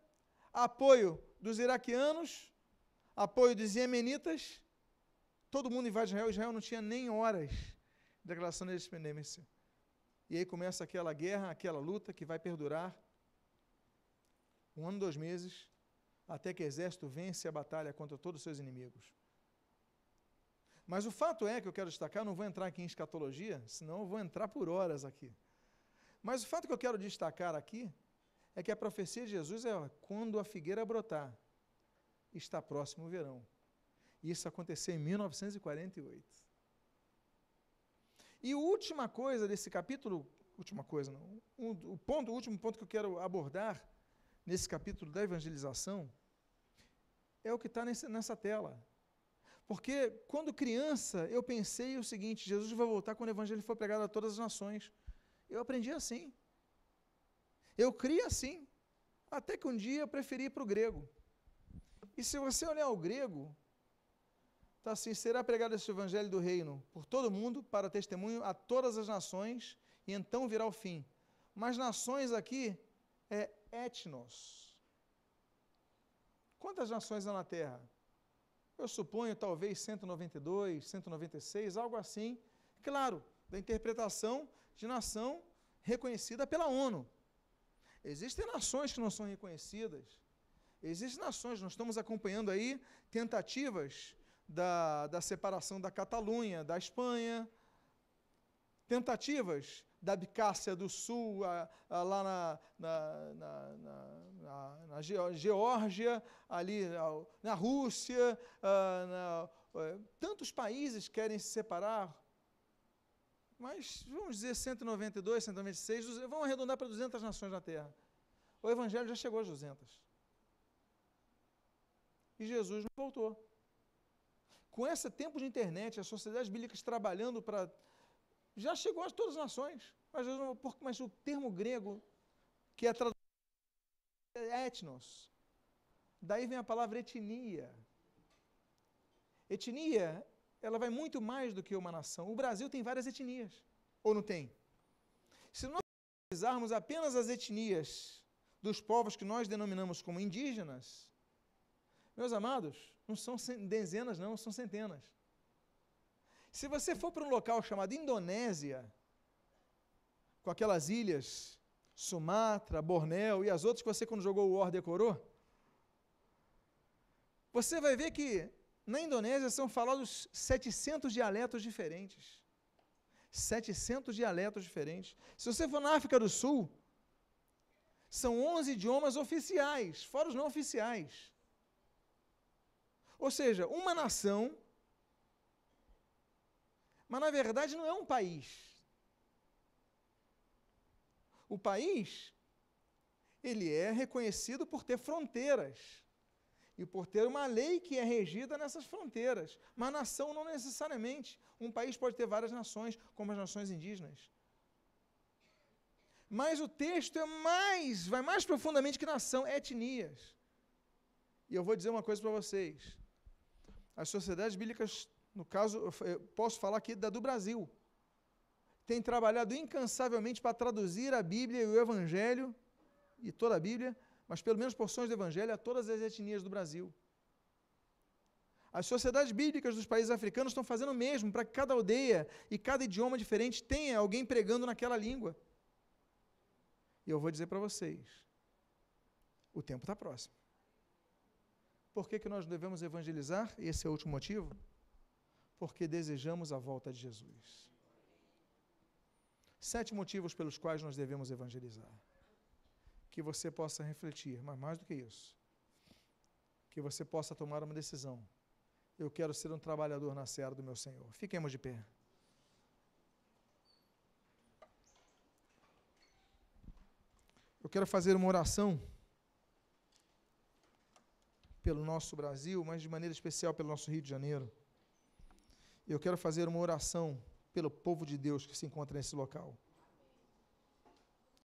apoio dos iraquianos, apoio dos iemenitas, todo mundo invade Israel. Israel não tinha nem horas de declaração de independência. E aí começa aquela guerra, aquela luta que vai perdurar um ano, dois meses, até que o exército vence a batalha contra todos os seus inimigos. Mas o fato é que eu quero destacar, não vou entrar aqui em escatologia, senão eu vou entrar por horas aqui. Mas o fato que eu quero destacar aqui é que a profecia de Jesus é quando a figueira brotar, está próximo o verão. Isso aconteceu em 1948. E a última coisa desse capítulo, última coisa não, o ponto, o último ponto que eu quero abordar nesse capítulo da evangelização é o que está nessa tela. Porque quando criança eu pensei o seguinte: Jesus vai voltar quando o evangelho for pregado a todas as nações. Eu aprendi assim. Eu cria assim. Até que um dia eu preferi ir para o grego. E se você olhar o grego, está assim: será pregado esse evangelho do reino por todo mundo, para testemunho a todas as nações, e então virá o fim. Mas nações aqui é etnos. Quantas nações há na terra? Eu suponho talvez 192, 196, algo assim. Claro, da interpretação de nação reconhecida pela ONU. Existem nações que não são reconhecidas. Existem nações, nós estamos acompanhando aí tentativas da, da separação da Catalunha, da Espanha, tentativas da Abcácia do Sul, a, a, lá na, na, na, na, Geórgia, ali na Rússia, a, tantos países querem se separar, mas vamos dizer 192, 196, vamos arredondar para 200 nações na Terra. O Evangelho já chegou às 200. E Jesus não voltou. Com esse tempo de internet, as sociedades bíblicas trabalhando para já chegou a todas as nações. Mas, mas o termo grego, que é traduzido é etnos, daí vem a palavra etnia. Etnia, ela vai muito mais do que uma nação. O Brasil tem várias etnias, ou não tem? Se nós analisarmos apenas as etnias dos povos que nós denominamos como indígenas, meus amados, não são dezenas, não, são centenas. Se você for para um local chamado Indonésia, com aquelas ilhas, Sumatra, Bornéu e as outras que você, quando jogou o War, decorou, você vai ver que na Indonésia são falados 700 dialetos diferentes. 700 dialetos diferentes. Se você for na África do Sul, são 11 idiomas oficiais, fora os não oficiais. Ou seja, uma nação mas na verdade não é um país. O país, ele é reconhecido por ter fronteiras e por ter uma lei que é regida nessas fronteiras. Mas nação não necessariamente. Um país pode ter várias nações, como as nações indígenas. Mas o texto é mais, vai mais profundamente que nação, etnias. E eu vou dizer uma coisa para vocês. As sociedades bíblicas no caso, eu posso falar aqui da do Brasil, tem trabalhado incansavelmente para traduzir a Bíblia e o Evangelho, e toda a Bíblia, mas pelo menos porções do Evangelho a todas as etnias do Brasil. As sociedades bíblicas dos países africanos estão fazendo o mesmo para que cada aldeia e cada idioma diferente tenha alguém pregando naquela língua. E eu vou dizer para vocês: o tempo está próximo. Por que, que nós devemos evangelizar? Esse é o último motivo porque desejamos a volta de Jesus. Sete motivos pelos quais nós devemos evangelizar. Que você possa refletir, mas mais do que isso, que você possa tomar uma decisão. Eu quero ser um trabalhador na seara do meu Senhor. Fiquemos de pé. Eu quero fazer uma oração pelo nosso Brasil, mas de maneira especial pelo nosso Rio de Janeiro. Eu quero fazer uma oração pelo povo de Deus que se encontra nesse local.